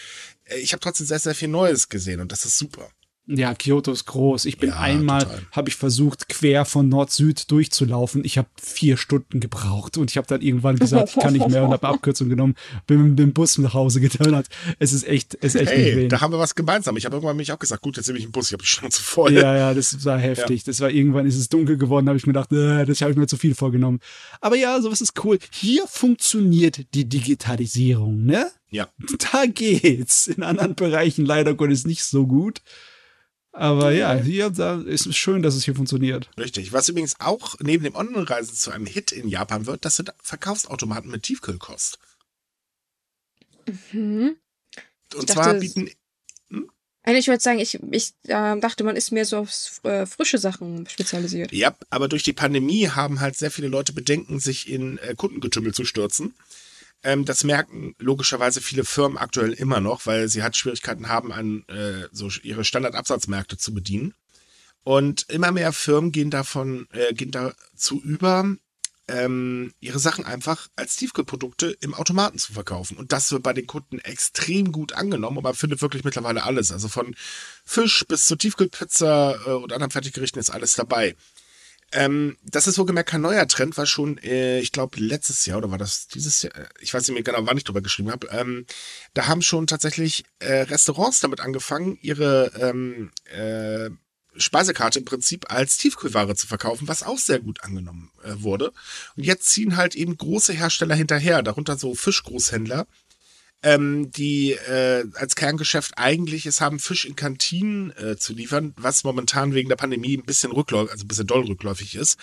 [SPEAKER 1] äh, ich habe trotzdem sehr, sehr viel Neues gesehen und das ist super.
[SPEAKER 3] Ja, Kyoto ist groß. Ich bin ja, einmal, habe ich versucht, quer von Nord-Süd durchzulaufen. Ich habe vier Stunden gebraucht und ich habe dann irgendwann gesagt, ich kann nicht mehr und habe Abkürzung genommen, bin mit dem Bus nach Hause geturnert. Es ist echt, es ist echt
[SPEAKER 1] hey, da haben wir was gemeinsam. Ich habe irgendwann mich auch gesagt, gut, jetzt nehme ich einen Bus, ich habe die Chance voll.
[SPEAKER 3] Ja, ja, das war heftig. Ja. Das war irgendwann ist es dunkel geworden, habe ich mir gedacht, äh, das habe ich mir zu viel vorgenommen. Aber ja, sowas ist cool. Hier funktioniert die Digitalisierung, ne?
[SPEAKER 1] Ja.
[SPEAKER 3] Da geht's. In anderen Bereichen leider Gottes nicht so gut. Aber ja, hier da ist es schön, dass es hier funktioniert.
[SPEAKER 1] Richtig. Was übrigens auch neben dem Online-Reisen zu einem Hit in Japan wird, das sind Verkaufsautomaten mit Tiefkühlkost.
[SPEAKER 2] Mhm.
[SPEAKER 1] Und ich zwar bieten.
[SPEAKER 2] Hm? Ich würde sagen, ich, ich äh, dachte, man ist mehr so auf äh, frische Sachen spezialisiert.
[SPEAKER 1] Ja, aber durch die Pandemie haben halt sehr viele Leute Bedenken, sich in äh, Kundengetümmel zu stürzen. Ähm, das merken logischerweise viele Firmen aktuell immer noch, weil sie halt Schwierigkeiten haben, an äh, so ihre Standardabsatzmärkte zu bedienen. Und immer mehr Firmen gehen davon, äh, gehen dazu über, ähm, ihre Sachen einfach als Tiefkühlprodukte im Automaten zu verkaufen. Und das wird bei den Kunden extrem gut angenommen und man findet wirklich mittlerweile alles. Also von Fisch bis zur Tiefkühlpizza äh, und anderen Fertiggerichten ist alles dabei. Ähm, das ist wohlgemerkt kein neuer Trend, war schon, äh, ich glaube, letztes Jahr oder war das dieses Jahr, äh, ich weiß nicht mehr genau, wann ich drüber geschrieben habe. Ähm, da haben schon tatsächlich äh, Restaurants damit angefangen, ihre ähm, äh, Speisekarte im Prinzip als Tiefkühlware zu verkaufen, was auch sehr gut angenommen äh, wurde. Und jetzt ziehen halt eben große Hersteller hinterher, darunter so Fischgroßhändler, ähm, die äh, als Kerngeschäft eigentlich es haben, Fisch in Kantinen äh, zu liefern, was momentan wegen der Pandemie ein bisschen rückläufig, also ein bisschen doll rückläufig ist.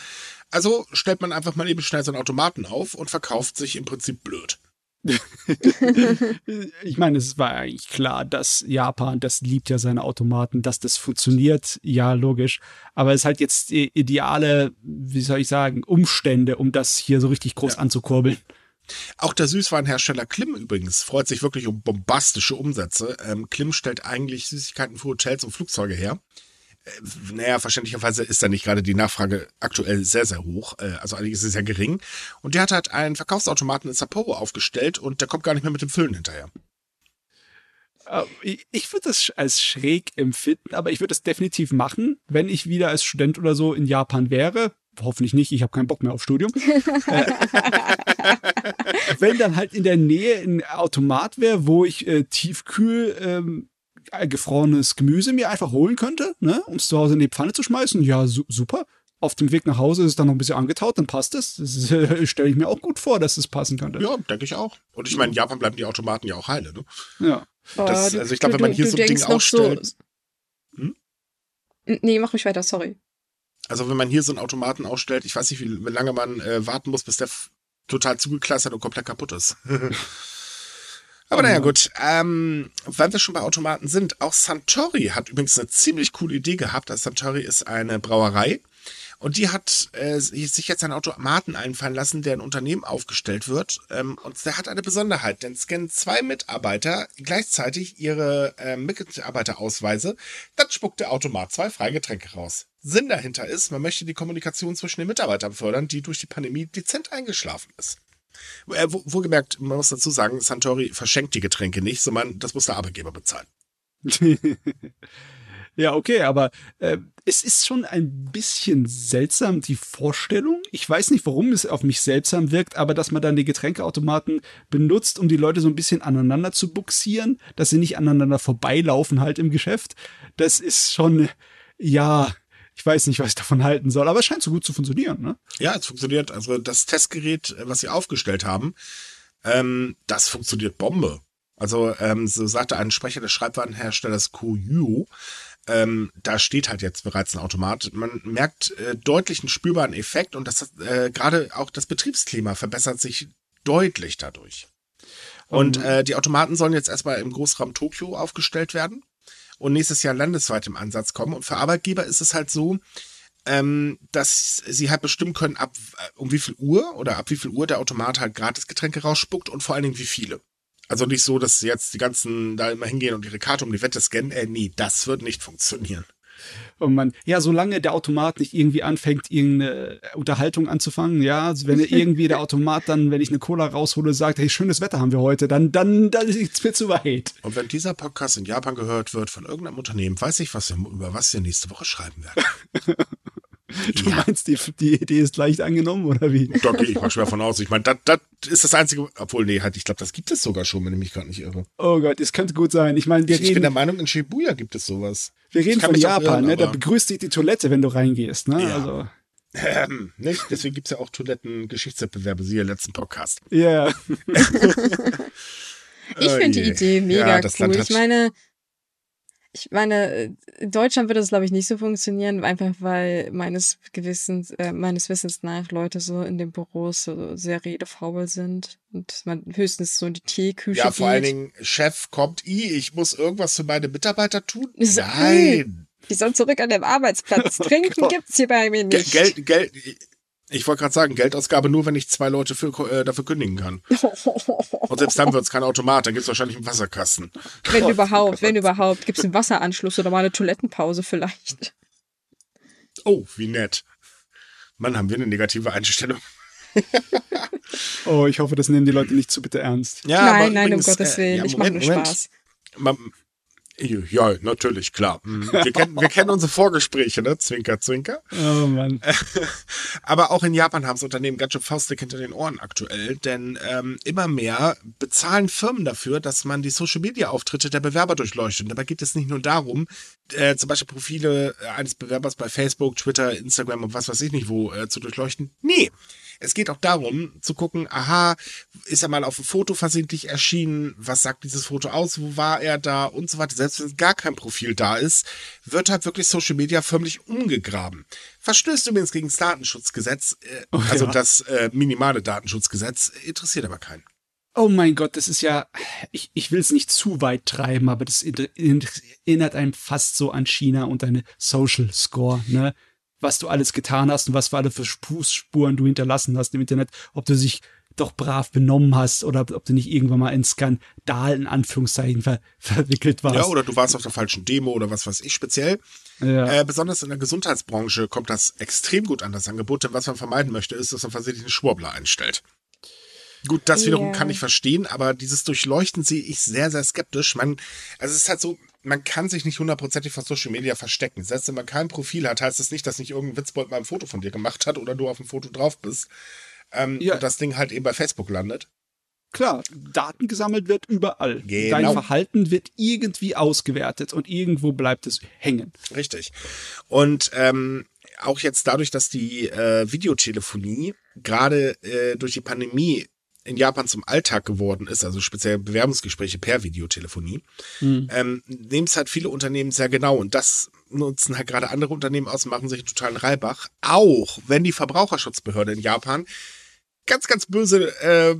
[SPEAKER 1] Also stellt man einfach mal eben schnell so einen Automaten auf und verkauft sich im Prinzip blöd.
[SPEAKER 3] ich meine, es war eigentlich klar, dass Japan, das liebt ja seine Automaten, dass das funktioniert, ja, logisch. Aber es ist halt jetzt ideale, wie soll ich sagen, Umstände, um das hier so richtig groß ja. anzukurbeln.
[SPEAKER 1] Auch der Süßwarenhersteller Klim übrigens freut sich wirklich um bombastische Umsätze. Ähm, Klim stellt eigentlich Süßigkeiten für Hotels und Flugzeuge her. Äh, naja, verständlicherweise ist da nicht gerade die Nachfrage aktuell sehr, sehr hoch. Äh, also eigentlich ist sie sehr gering. Und der hat halt einen Verkaufsautomaten in Sapporo aufgestellt und der kommt gar nicht mehr mit dem Füllen hinterher.
[SPEAKER 3] Äh, ich würde das als schräg empfinden, aber ich würde es definitiv machen, wenn ich wieder als Student oder so in Japan wäre hoffentlich nicht, ich habe keinen Bock mehr auf Studium. Äh, wenn dann halt in der Nähe ein Automat wäre, wo ich äh, tiefkühl ähm, äh, gefrorenes Gemüse mir einfach holen könnte, ne, um es zu Hause in die Pfanne zu schmeißen, ja, su super. Auf dem Weg nach Hause ist es dann noch ein bisschen angetaut, dann passt es. Das, das äh, stelle ich mir auch gut vor, dass es passen könnte.
[SPEAKER 1] Ja, denke ich auch. Und ich meine, in Japan bleiben die Automaten ja auch heile, ne?
[SPEAKER 3] Ja.
[SPEAKER 1] Das, also ich glaube, wenn man hier du, so ein Ding ausstellt. So
[SPEAKER 2] hm? Nee, mach mich weiter, sorry.
[SPEAKER 1] Also wenn man hier so einen Automaten ausstellt, ich weiß nicht, wie, lange man äh, warten muss, bis der total zugeklassert und komplett kaputt ist. Aber naja, gut. Ähm, weil wir schon bei Automaten sind, auch Santori hat übrigens eine ziemlich coole Idee gehabt. Also Santori ist eine Brauerei und die hat äh, sich jetzt einen Automaten einfallen lassen, der ein Unternehmen aufgestellt wird. Ähm, und der hat eine Besonderheit, denn scannen zwei Mitarbeiter gleichzeitig ihre äh, Mitarbeiterausweise, dann spuckt der Automat zwei Freigetränke raus. Sinn dahinter ist, man möchte die Kommunikation zwischen den Mitarbeitern fördern, die durch die Pandemie dezent eingeschlafen ist. Äh, wohlgemerkt, man muss dazu sagen, Santori verschenkt die Getränke nicht, sondern das muss der Arbeitgeber bezahlen.
[SPEAKER 3] Ja, okay, aber äh, es ist schon ein bisschen seltsam, die Vorstellung. Ich weiß nicht, warum es auf mich seltsam wirkt, aber dass man dann die Getränkeautomaten benutzt, um die Leute so ein bisschen aneinander zu buxieren, dass sie nicht aneinander vorbeilaufen halt im Geschäft, das ist schon, ja, ich weiß nicht, was ich davon halten soll, aber es scheint so gut zu funktionieren, ne?
[SPEAKER 1] Ja, es funktioniert. Also das Testgerät, was sie aufgestellt haben, ähm, das funktioniert Bombe. Also ähm, so sagte ein Sprecher des Schreibwarenherstellers Koyu, ähm, da steht halt jetzt bereits ein Automat. Man merkt äh, deutlich einen spürbaren Effekt und das äh, gerade auch das Betriebsklima verbessert sich deutlich dadurch. Und mhm. äh, die Automaten sollen jetzt erstmal im Großraum Tokio aufgestellt werden und nächstes Jahr landesweit im Ansatz kommen. Und für Arbeitgeber ist es halt so, ähm, dass sie halt bestimmen können, ab äh, um wie viel Uhr oder ab wie viel Uhr der Automat halt Gratisgetränke rausspuckt und vor allen Dingen wie viele. Also nicht so, dass jetzt die ganzen da immer hingehen und ihre Karte um die Wette scannen. Äh, nee, das wird nicht funktionieren.
[SPEAKER 3] Oh man, ja, solange der Automat nicht irgendwie anfängt, irgendeine Unterhaltung anzufangen, ja, also wenn irgendwie der Automat dann, wenn ich eine Cola raushole, sagt, hey, schönes Wetter haben wir heute, dann, dann, dann ist es mir zu weit.
[SPEAKER 1] Und wenn dieser Podcast in Japan gehört wird von irgendeinem Unternehmen, weiß ich, was wir, über was wir nächste Woche schreiben werden.
[SPEAKER 3] Du ja. meinst, die, die Idee ist leicht angenommen, oder wie?
[SPEAKER 1] Da gehe ich mal schwer von aus. Ich meine, das, das ist das Einzige, obwohl, nee, halt, ich glaube, das gibt es sogar schon, wenn ich mich gerade nicht irre.
[SPEAKER 3] Oh Gott, das könnte gut sein. Ich meine, wir
[SPEAKER 1] ich,
[SPEAKER 3] reden.
[SPEAKER 1] Ich bin der Meinung, in Shibuya gibt es sowas.
[SPEAKER 3] Wir reden von Japan, irren, ne? Da begrüßt dich die Toilette, wenn du reingehst, ne? Ja. Also.
[SPEAKER 1] Ähm, nicht? Deswegen gibt es ja auch Toiletten-Geschichtswettbewerbe, siehe letzten Podcast.
[SPEAKER 3] Ja. Yeah.
[SPEAKER 2] ich finde die Idee mega ja, cool. Ich meine, ich meine, in Deutschland wird das, glaube ich, nicht so funktionieren, einfach weil meines Gewissens, äh, meines Wissens nach Leute so in den Büros so sehr redefaul sind und man höchstens so in die Teeküche
[SPEAKER 1] Ja, vor geht. allen Dingen, Chef kommt, i, ich muss irgendwas für meine Mitarbeiter tun? So, Nein!
[SPEAKER 2] Die sollen zurück an dem Arbeitsplatz. Trinken gibt's hier bei mir nicht.
[SPEAKER 1] Geld, Geld, ich wollte gerade sagen, Geldausgabe nur, wenn ich zwei Leute für, äh, dafür kündigen kann. Und selbst dann wird es kein Automat, dann gibt es wahrscheinlich einen Wasserkasten.
[SPEAKER 2] Wenn überhaupt, wenn überhaupt. Gibt es einen Wasseranschluss oder mal eine Toilettenpause vielleicht.
[SPEAKER 1] Oh, wie nett. Mann, haben wir eine negative Einstellung.
[SPEAKER 3] oh, ich hoffe, das nehmen die Leute nicht zu bitte ernst.
[SPEAKER 2] Ja, nein, nein, übrigens, um Gottes Willen, äh, ja, ich mache nur Spaß.
[SPEAKER 1] Man, Ja, natürlich, klar. Mhm. Wir kennen, wir kennen unsere Vorgespräche, ne? Zwinker, zwinker.
[SPEAKER 3] Oh Mann.
[SPEAKER 1] Aber auch in Japan haben das Unternehmen ganz schön Faustdick hinter den Ohren aktuell, denn ähm, immer mehr bezahlen Firmen dafür, dass man die Social-Media-Auftritte der Bewerber durchleuchtet. Und dabei geht es nicht nur darum, äh, zum Beispiel Profile eines Bewerbers bei Facebook, Twitter, Instagram und was weiß ich nicht wo äh, zu durchleuchten. Nee, es geht auch darum zu gucken, aha, ist er mal auf ein Foto versehentlich erschienen? Was sagt dieses Foto aus? Wo war er da? Und so weiter. Selbst wenn gar kein Profil da ist, wird halt wirklich Social Media förmlich umgegraben. Verstößt übrigens gegen das Datenschutzgesetz, äh,
[SPEAKER 3] Oh,
[SPEAKER 1] also
[SPEAKER 3] ja.
[SPEAKER 1] das äh, minimale Datenschutzgesetz, interessiert aber keinen.
[SPEAKER 3] Oh mein Gott, das ist ja, ich, ich will es nicht zu weit treiben, aber das erinnert einem fast so an China und deine Social Score, ne? Was du alles getan hast und was für alle für Fußspuren du hinterlassen hast im Internet, ob du dich doch brav benommen hast oder ob du nicht irgendwann mal in Skandal in Anführungszeichen ver verwickelt warst.
[SPEAKER 1] Ja, oder du warst auf der falschen Demo oder was weiß ich speziell.
[SPEAKER 3] Ja.
[SPEAKER 1] Äh, besonders in der Gesundheitsbranche kommt das extrem gut an, das Angebot. Denn was man vermeiden möchte, ist, dass man versehentlich einen Schwurbler einstellt. Gut, das wiederum kann ich verstehen, aber dieses Durchleuchten sehe ich sehr, sehr skeptisch. Man, also es ist halt so, man kann sich nicht hundertprozentig vor Social Media verstecken. Selbst wenn man kein Profil hat, heißt das nicht, dass nicht irgendein Witzbold mal ein Foto von dir gemacht hat oder du auf dem Foto drauf bist. Ähm,
[SPEAKER 3] Ja.
[SPEAKER 1] Und das Ding halt eben bei Facebook landet.
[SPEAKER 3] Klar, Daten gesammelt wird überall.
[SPEAKER 1] Genau.
[SPEAKER 3] Dein Verhalten wird irgendwie ausgewertet und irgendwo bleibt es hängen.
[SPEAKER 1] Richtig. Und ähm, auch jetzt dadurch, dass die äh, Videotelefonie gerade äh, durch die Pandemie in Japan zum Alltag geworden ist, also speziell Bewerbungsgespräche per Videotelefonie, ähm, nehmen es halt viele Unternehmen sehr genau und das nutzen halt gerade andere Unternehmen aus und machen sich einen totalen Reibach. Auch wenn die Verbraucherschutzbehörde in Japan ganz, ganz böse äh,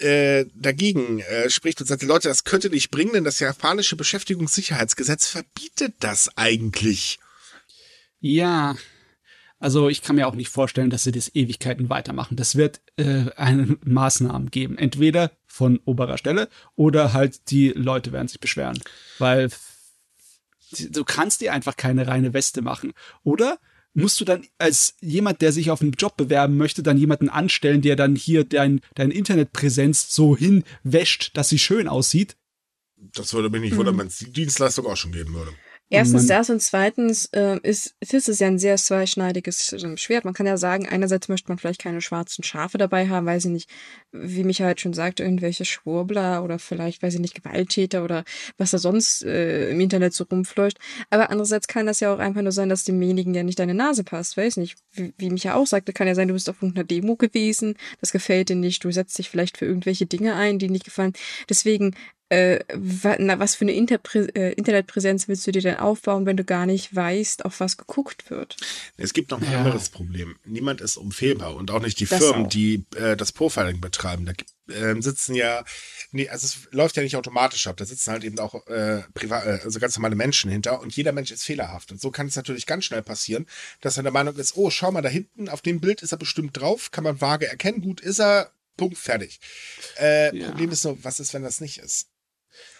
[SPEAKER 1] äh, dagegen äh, spricht und sagt, Leute, das könnte nicht bringen, denn das japanische Beschäftigungssicherheitsgesetz verbietet das eigentlich.
[SPEAKER 3] Ja, also ich kann mir auch nicht vorstellen, dass sie das Ewigkeiten weitermachen. Das wird äh, eine Maßnahmen geben. Entweder von oberer Stelle oder halt die Leute werden sich beschweren. Weil du kannst dir einfach keine reine Weste machen. Oder musst du dann als jemand, der sich auf einen Job bewerben möchte, dann jemanden anstellen, der dann hier dein, deine Internetpräsenz so hinwäscht, dass sie schön aussieht?
[SPEAKER 1] Das würde mich nicht wundern, wenn es die Dienstleistung auch schon geben würde.
[SPEAKER 2] Erstens das und zweitens äh, ist, ist es ja ein sehr zweischneidiges äh, Schwert. Man kann ja sagen, einerseits möchte man vielleicht keine schwarzen Schafe dabei haben, weiß ich nicht, wie Michael halt schon sagte, irgendwelche Schwurbler oder vielleicht, weiß ich nicht, Gewalttäter oder was da sonst äh, im Internet so rumfleucht. Aber andererseits kann das ja auch einfach nur sein, dass demjenigen ja nicht deine Nase passt, weiß nicht. Wie, wie Micha auch sagte, kann ja sein, du bist auf irgendeiner Demo gewesen, das gefällt dir nicht, du setzt dich vielleicht für irgendwelche Dinge ein, die nicht gefallen. Deswegen äh, na, was für eine Interprä äh, Internetpräsenz willst du dir denn aufbauen, wenn du gar nicht weißt, auf was geguckt wird?
[SPEAKER 1] Es gibt noch ein
[SPEAKER 3] Ja.
[SPEAKER 1] anderes Problem. Niemand ist unfehlbar und auch nicht die
[SPEAKER 2] Das
[SPEAKER 1] Firmen,
[SPEAKER 2] auch.
[SPEAKER 1] die äh, das Profiling betreiben. Da gibt- ähm, sitzen ja, nee, also es läuft ja nicht automatisch ab. Da sitzen halt eben auch äh, privat, äh, also ganz normale Menschen hinter und jeder Mensch ist fehlerhaft. Und so kann es natürlich ganz schnell passieren, dass er der Meinung ist, oh, schau mal da hinten, auf dem Bild ist er bestimmt drauf, kann man vage erkennen, gut ist er, Punkt, fertig. Äh,
[SPEAKER 3] Ja.
[SPEAKER 1] Problem ist nur, was ist, wenn das nicht ist?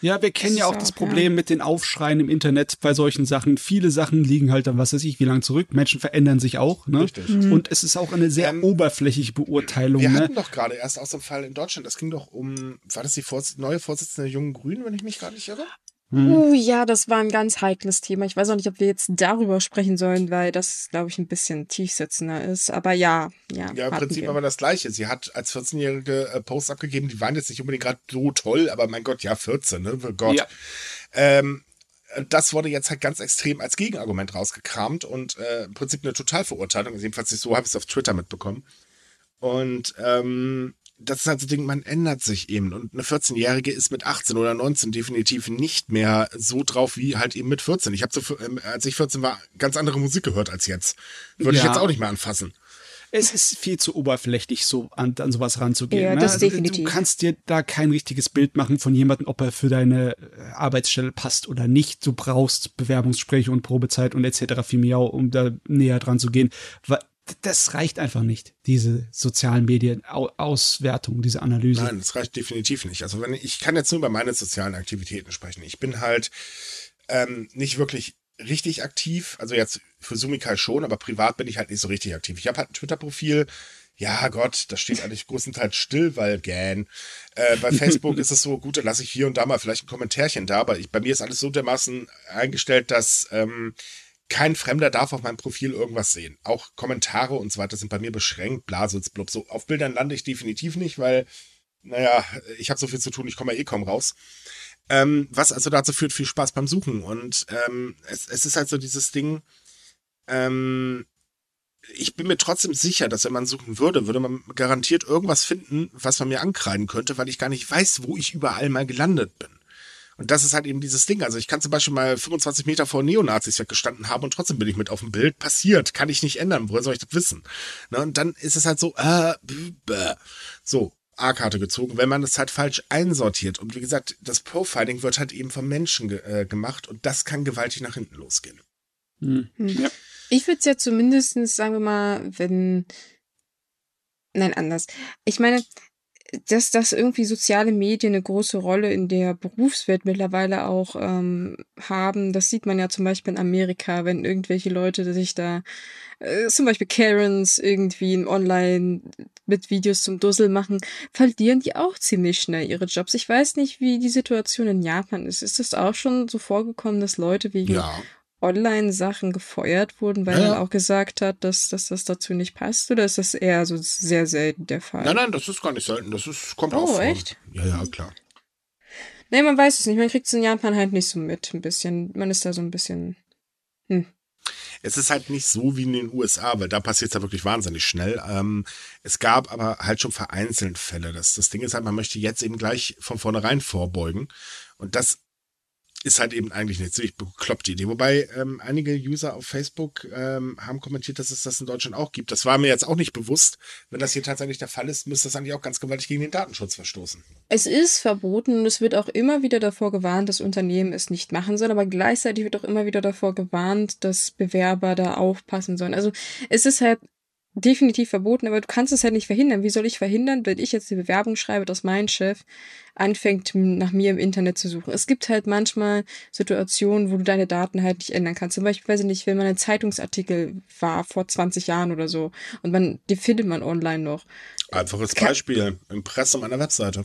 [SPEAKER 3] Ja, wir kennen ja
[SPEAKER 2] ist
[SPEAKER 3] auch das
[SPEAKER 2] auch,
[SPEAKER 3] Problem mit den Aufschreien im Internet bei solchen Sachen. Viele Sachen liegen halt dann, was weiß ich, wie lang zurück. Menschen verändern sich auch, ne?
[SPEAKER 1] Richtig.
[SPEAKER 3] Und es ist auch eine sehr
[SPEAKER 1] Ähm,
[SPEAKER 3] oberflächliche Beurteilung,
[SPEAKER 1] Wir
[SPEAKER 3] ne?
[SPEAKER 1] hatten doch gerade erst aus dem Fall in Deutschland, das ging doch um, war das die Vorsitzende, neue Vorsitzende der Jungen Grünen, wenn ich mich gar nicht irre?
[SPEAKER 3] Hm.
[SPEAKER 2] Oh ja, das war ein ganz heikles Thema. Ich weiß auch nicht, ob wir jetzt darüber sprechen sollen, weil das, glaube ich, ein bisschen tiefsitzender ist. Aber ja, ja.
[SPEAKER 1] Ja, im
[SPEAKER 2] hatten
[SPEAKER 1] Prinzip
[SPEAKER 2] wir.
[SPEAKER 1] aber das Gleiche. Sie hat als 14-jährige äh, Post abgegeben, die waren jetzt nicht unbedingt gerade so toll, aber mein Gott, ja, 14, ne? Oh Gott.
[SPEAKER 3] Ja.
[SPEAKER 1] Ähm, das wurde jetzt halt ganz extrem als Gegenargument rausgekramt und äh, im Prinzip eine Totalverurteilung. Jedenfalls nicht so, habe ich es auf Twitter mitbekommen. Und ähm, das ist halt so ein Ding, man ändert sich eben. Und eine 14-Jährige ist mit 18 oder 19 definitiv nicht mehr so drauf wie halt eben mit 14. Ich habe so, ähm, als ich 14 war, ganz andere Musik gehört als jetzt. Würde ich
[SPEAKER 3] Ja.
[SPEAKER 1] jetzt auch nicht mehr anfassen.
[SPEAKER 3] Es ist viel zu oberflächlich, so an, an sowas ranzugehen.
[SPEAKER 2] Ja,
[SPEAKER 3] ne?
[SPEAKER 2] das
[SPEAKER 3] also,
[SPEAKER 2] definitiv.
[SPEAKER 3] Du kannst dir da kein richtiges Bild machen von jemandem, ob er für deine äh, Arbeitsstelle passt oder nicht. Du brauchst Bewerbungsgespräche und Probezeit und etc. für Miau, um da näher dran zu gehen. Das reicht einfach nicht, diese sozialen Medien Au Auswertung, diese Analyse.
[SPEAKER 1] Nein, das reicht definitiv nicht. Also wenn ich, ich kann jetzt nur über meine sozialen Aktivitäten sprechen. Ich bin halt ähm, nicht wirklich richtig aktiv. Also jetzt für Sumikai schon, aber privat bin ich halt nicht so richtig aktiv. Ich habe halt ein Twitter-Profil. Ja, Gott, das steht eigentlich größtenteils still, weil gähn. Äh, bei Facebook ist es so, gut, dann lasse ich hier und da mal vielleicht ein Kommentärchen da, aber ich, bei mir ist alles so dermaßen eingestellt, dass ähm, kein Fremder darf auf meinem Profil irgendwas sehen. Auch Kommentare und so weiter sind bei mir beschränkt, blasitz, blub. So auf Bildern lande ich definitiv nicht, weil, naja, ich habe so viel zu tun, ich komme ja eh kaum raus. Ähm, was also dazu führt, viel Spaß beim Suchen. Und ähm, es, es ist halt so dieses Ding, ähm, ich bin mir trotzdem sicher, dass wenn man suchen würde, würde man garantiert irgendwas finden, was man mir ankreiden könnte, weil ich gar nicht weiß, wo ich überall mal gelandet bin. Und das ist halt eben dieses Ding. Also ich kann zum Beispiel mal 25 Meter vor Neonazis weggestanden haben und trotzdem bin ich mit auf dem Bild. Passiert, kann ich nicht ändern. Woher soll ich das wissen? Ne? Und dann ist es halt so, äh, bäh. so, A-Karte gezogen, wenn man das halt falsch einsortiert. Und wie gesagt, das Profiling wird halt eben vom Menschen ge äh, gemacht und das kann gewaltig nach hinten losgehen.
[SPEAKER 2] Hm. Ja. Ich würde es ja zumindest, sagen wir mal, wenn. Nein, anders. Ich meine, dass, dass irgendwie soziale Medien eine große Rolle in der Berufswelt mittlerweile auch ähm, haben. Das sieht man ja zum Beispiel in Amerika, wenn irgendwelche Leute sich da, äh, zum Beispiel Karens irgendwie online mit Videos zum Dussel machen, verlieren die auch ziemlich schnell ihre Jobs. Ich weiß nicht, wie die Situation in Japan ist. Ist es auch schon so vorgekommen, dass Leute wegen ja. Online-Sachen gefeuert wurden, weil ja. man auch gesagt hat, dass, dass das dazu nicht passt? Oder ist das eher so sehr selten der Fall?
[SPEAKER 1] Nein, nein, das ist gar nicht selten. Das ist, kommt
[SPEAKER 2] oh,
[SPEAKER 1] auch
[SPEAKER 2] vor. echt?
[SPEAKER 1] Ja, ja, klar.
[SPEAKER 2] Nee, man weiß es nicht. Man kriegt es in Japan halt nicht so mit. Ein bisschen. Man ist da so ein bisschen. Hm.
[SPEAKER 1] Es ist halt nicht so wie in den USA, weil da passiert es ja wirklich wahnsinnig schnell. Ähm, es gab aber halt schon vereinzelt Fälle. Das, das Ding ist halt, man möchte jetzt eben gleich von vornherein vorbeugen. Und das ist halt eben eigentlich eine ziemlich bekloppte Idee. Wobei ähm, einige User auf Facebook ähm, haben kommentiert, dass es das in Deutschland auch gibt. Das war mir jetzt auch nicht bewusst. Wenn das hier tatsächlich der Fall ist, müsste das eigentlich auch ganz gewaltig gegen den Datenschutz verstoßen.
[SPEAKER 2] Es ist verboten und es wird auch immer wieder davor gewarnt, dass Unternehmen es nicht machen sollen, aber gleichzeitig wird auch immer wieder davor gewarnt, dass Bewerber da aufpassen sollen. Also es ist halt definitiv verboten, aber du kannst es halt nicht verhindern. Wie soll ich verhindern, wenn ich jetzt die Bewerbung schreibe, dass mein Chef anfängt, nach mir im Internet zu suchen? Es gibt halt manchmal Situationen, wo du deine Daten halt nicht ändern kannst. Zum Beispiel, weiß ich nicht, wenn man ein Zeitungsartikel war vor 20 Jahren oder so und man, die findet man online noch.
[SPEAKER 1] Einfaches Beispiel, Impressum einer Webseite.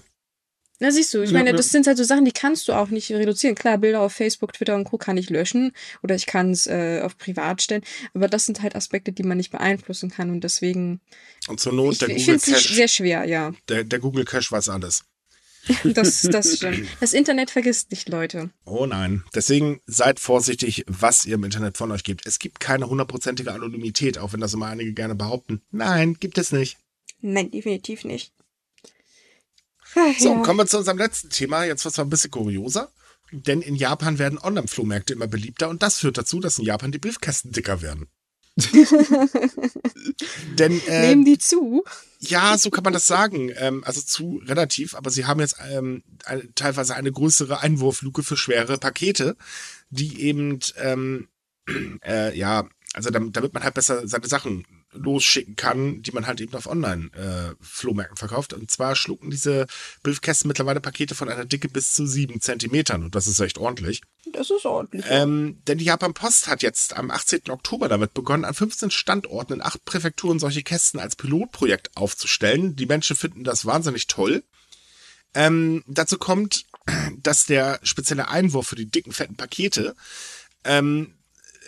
[SPEAKER 2] Na, siehst du, ich meine, das sind halt so Sachen, die kannst du auch nicht reduzieren. Klar, Bilder auf Facebook, Twitter und Co. kann ich löschen oder ich kann es äh, auf privat stellen, aber das sind halt Aspekte, die man nicht beeinflussen kann und deswegen.
[SPEAKER 1] Und zur Not
[SPEAKER 2] ich,
[SPEAKER 1] der
[SPEAKER 2] ich
[SPEAKER 1] Google Cache.
[SPEAKER 2] Ich sehr schwer, ja.
[SPEAKER 1] Der, der Google Cache weiß alles.
[SPEAKER 2] das, das stimmt. Das Internet vergisst nicht, Leute.
[SPEAKER 1] Oh nein. Deswegen seid vorsichtig, was ihr im Internet von euch gebt. Es gibt keine hundertprozentige Anonymität, auch wenn das immer einige gerne behaupten. Nein, gibt es nicht.
[SPEAKER 2] Nein, definitiv nicht.
[SPEAKER 1] Ach, so, ja. kommen wir zu unserem letzten Thema. Jetzt wird es ein bisschen kurioser. Denn in Japan werden Online-Flohmärkte immer beliebter und das führt dazu, dass in Japan die Briefkästen dicker werden. Denn,
[SPEAKER 2] äh, Nehmen die zu?
[SPEAKER 1] Ja, so kann man das sagen. Ähm, also zu relativ, aber sie haben jetzt ähm, eine, teilweise eine größere Einwurfluke für schwere Pakete, die eben, ähm, äh, ja, also damit, damit man halt besser seine Sachen losschicken kann, die man halt eben auf Online-Flohmärkten äh, verkauft. Und zwar schlucken diese Briefkästen mittlerweile Pakete von einer Dicke bis zu sieben Zentimetern und das ist echt ordentlich.
[SPEAKER 2] Das ist ordentlich.
[SPEAKER 1] Ähm, denn die Japan Post hat jetzt am 18. Oktober damit begonnen, an 15 Standorten in acht Präfekturen solche Kästen als Pilotprojekt aufzustellen. Die Menschen finden das wahnsinnig toll. Ähm, dazu kommt, dass der spezielle Einwurf für die dicken, fetten Pakete ähm,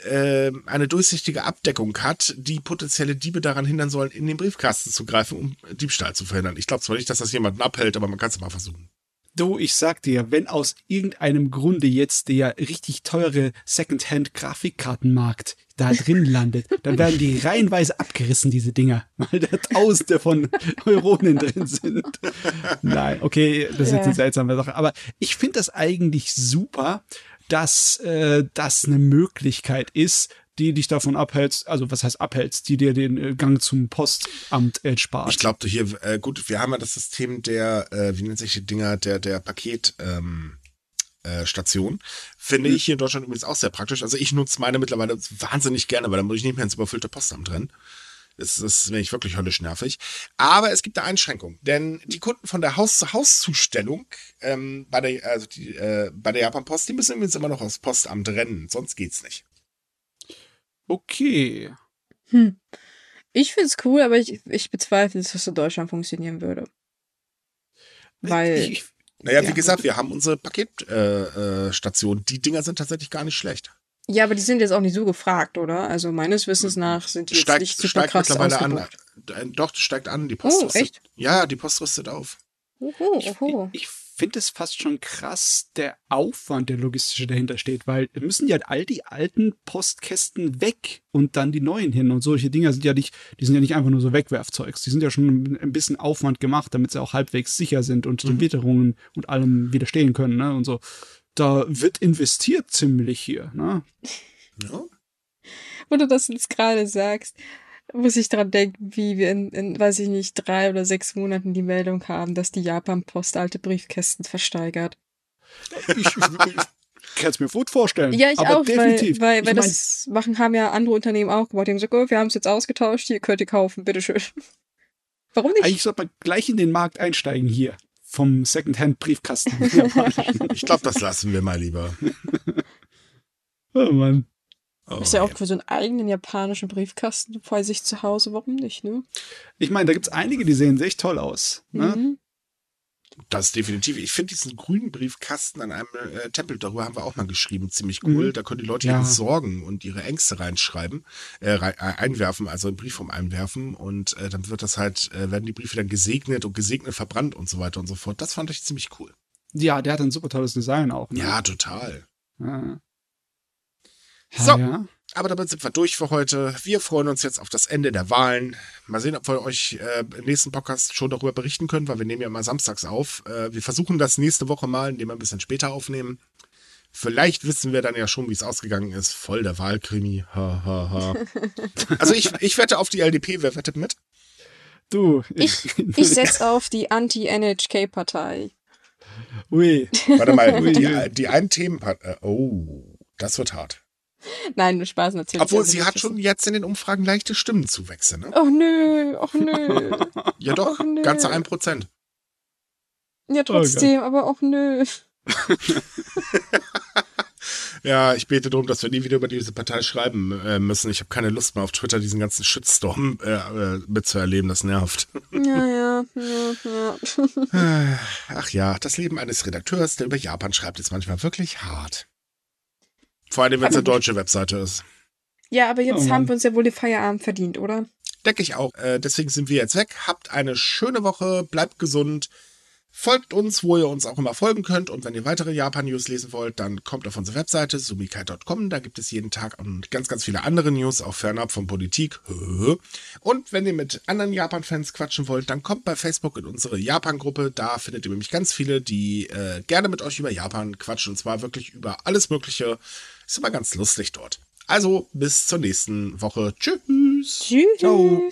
[SPEAKER 1] äh, eine durchsichtige Abdeckung hat, die potenzielle Diebe daran hindern sollen, in den Briefkasten zu greifen, um Diebstahl zu verhindern. Ich glaube zwar nicht, dass das jemanden abhält, aber man kann es mal versuchen.
[SPEAKER 3] Du, ich sag dir, wenn aus irgendeinem Grunde jetzt der richtig teure Secondhand-Grafikkartenmarkt da drin landet, dann werden die reihenweise abgerissen, diese Dinger, weil da Tausende von Euronen drin sind. Nein, okay, das ist jetzt eine seltsame Sache. Aber ich finde das eigentlich super, dass äh, das eine Möglichkeit ist, die dich davon abhältst, also was heißt abhältst, die dir den äh, Gang zum Postamt erspart.
[SPEAKER 1] Ich glaube, hier, äh, gut, wir haben ja das System der, äh, wie nennt sich die Dinger, der, der Paket, ähm, äh, Station. Finde mhm. ich hier in Deutschland übrigens auch sehr praktisch. Also ich nutze meine mittlerweile wahnsinnig gerne, weil dann muss ich nicht mehr ins überfüllte Postamt rennen. Das, das ist nämlich wirklich höllisch nervig. Aber es gibt eine Einschränkung, denn die Kunden von der Haus-zu-Haus-Zustellung ähm, bei der, also die, äh, bei der Japan Post, die müssen übrigens immer noch aufs Postamt rennen, sonst geht's nicht.
[SPEAKER 3] Okay.
[SPEAKER 2] Hm. Ich finde es cool, aber ich, ich bezweifle, dass das in Deutschland funktionieren würde. Weil.
[SPEAKER 3] Ich, ich,
[SPEAKER 1] Naja,
[SPEAKER 3] Ja.
[SPEAKER 1] wie gesagt, wir haben unsere Paketstation. Äh, Station. die Dinger sind tatsächlich gar nicht schlecht.
[SPEAKER 2] Ja, aber die sind jetzt auch nicht so gefragt, oder? Also meines Wissens nach sind die jetzt
[SPEAKER 1] Steigt,
[SPEAKER 2] nicht super
[SPEAKER 1] steigt
[SPEAKER 2] krass
[SPEAKER 1] mittlerweile an.
[SPEAKER 2] ausgebucht.
[SPEAKER 1] Doch, das steigt an. Die Post
[SPEAKER 2] Oh,
[SPEAKER 1] rüstet.
[SPEAKER 2] echt?
[SPEAKER 1] Ja, die Post rüstet auf.
[SPEAKER 2] Oho,
[SPEAKER 3] ich,
[SPEAKER 2] oho.
[SPEAKER 3] ich finde es fast schon krass, der Aufwand, der logistische dahinter steht, weil müssen ja all die alten Postkästen weg und dann die neuen hin und solche Dinger sind ja nicht, die sind ja nicht einfach nur so Wegwerfzeugs, die sind ja schon ein bisschen Aufwand gemacht, damit sie auch halbwegs sicher sind und den Witterungen und allem widerstehen können, ne, und so. Da wird investiert ziemlich hier, ne?
[SPEAKER 1] Ja.
[SPEAKER 2] Wo du das jetzt gerade sagst, muss ich dran denken, wie wir in, in, weiß ich nicht, drei oder sechs Monaten die Meldung haben, dass die Japan-Post alte Briefkästen versteigert.
[SPEAKER 3] Ich, ich, ich kann es mir gut vorstellen.
[SPEAKER 2] Ja, ich
[SPEAKER 3] aber
[SPEAKER 2] auch,
[SPEAKER 3] definitiv.
[SPEAKER 2] weil, weil,
[SPEAKER 3] Ich
[SPEAKER 2] weil
[SPEAKER 3] mein,
[SPEAKER 2] das machen, haben ja andere Unternehmen auch gemacht. Die haben gesagt, oh, wir haben es jetzt ausgetauscht, hier könnt ihr kaufen, bitteschön. Warum nicht?
[SPEAKER 3] eigentlich sollte man gleich in den Markt einsteigen hier. Vom Secondhand-Briefkasten.
[SPEAKER 1] Ich glaube, das lassen wir mal lieber.
[SPEAKER 3] oh Mann.
[SPEAKER 1] Oh,
[SPEAKER 2] ist ja auch für so einen eigenen japanischen Briefkasten bei sich zu Hause, warum nicht, ne?
[SPEAKER 3] Ich meine, da gibt's einige, die sehen echt toll aus. Ne?
[SPEAKER 2] Mhm.
[SPEAKER 1] Das definitiv. Ich finde diesen grünen Briefkasten an einem äh, Tempel, darüber haben wir auch mal geschrieben, ziemlich cool.
[SPEAKER 3] Mhm.
[SPEAKER 1] Da können die Leute
[SPEAKER 3] Ja.
[SPEAKER 1] ihre Sorgen und ihre Ängste reinschreiben, äh, rein, äh, einwerfen, also einen Brief um einwerfen und äh, dann wird das halt, äh, werden die Briefe dann gesegnet und gesegnet verbrannt und so weiter und so fort. Das fand ich ziemlich cool.
[SPEAKER 3] Ja, der hat ein super tolles Design auch. Ne?
[SPEAKER 1] Ja, total.
[SPEAKER 3] Ja.
[SPEAKER 1] So.
[SPEAKER 3] Ja.
[SPEAKER 1] Aber damit sind wir durch für heute. Wir freuen uns jetzt auf das Ende der Wahlen. Mal sehen, ob wir euch äh, im nächsten Podcast schon darüber berichten können, weil wir nehmen ja immer samstags auf. Äh, wir versuchen das nächste Woche mal, indem wir ein bisschen später aufnehmen. Vielleicht wissen wir dann ja schon, wie es ausgegangen ist. Voll der Wahlkrimi. Ha, ha, ha. Also ich, ich wette auf die LDP. Wer wettet mit?
[SPEAKER 3] Du.
[SPEAKER 2] Ich, ich setze auf die Anti-NHK-Partei.
[SPEAKER 3] Ui.
[SPEAKER 1] Warte mal,
[SPEAKER 3] Ui.
[SPEAKER 1] die, die einen Themen... Äh, oh, das wird hart.
[SPEAKER 2] Nein, nur Spaß natürlich.
[SPEAKER 1] Obwohl,
[SPEAKER 2] Also
[SPEAKER 1] sie hat schon jetzt in den Umfragen leichte Stimmenzuwächse, ne?
[SPEAKER 2] Oh nö, oh nö.
[SPEAKER 1] Ja doch,
[SPEAKER 2] Och, nö.
[SPEAKER 1] ganze ein Prozent.
[SPEAKER 2] Ja, trotzdem, aber auch nö.
[SPEAKER 1] Ja, ich bete darum, dass wir nie wieder über diese Partei schreiben äh, müssen. Ich habe keine Lust mehr auf Twitter diesen ganzen Shitstorm äh, äh, mitzuerleben. Das nervt.
[SPEAKER 2] Ja, ja, ja, ja.
[SPEAKER 1] Ach ja, das Leben eines Redakteurs, der über Japan schreibt, ist manchmal wirklich hart. Vor allem, wenn es eine deutsche Webseite ist.
[SPEAKER 2] Ja, aber jetzt
[SPEAKER 3] Oh
[SPEAKER 2] haben wir uns ja wohl den Feierabend verdient, oder?
[SPEAKER 1] Denke ich auch. Äh, deswegen sind wir jetzt weg. Habt eine schöne Woche, bleibt gesund. Folgt uns, wo ihr uns auch immer folgen könnt. Und wenn ihr weitere Japan-News lesen wollt, dann kommt auf unsere Webseite sumikai.com. Da gibt es jeden Tag und ganz, ganz viele andere News, auch fernab von Politik. Und wenn ihr mit anderen Japan-Fans quatschen wollt, dann kommt bei Facebook in unsere Japan-Gruppe. Da findet ihr nämlich ganz viele, die äh, gerne mit euch über Japan quatschen. Und zwar wirklich über alles Mögliche. Ist immer ganz lustig dort. Also bis zur nächsten Woche. Tschüss.
[SPEAKER 2] Tschüss.
[SPEAKER 3] Ciao.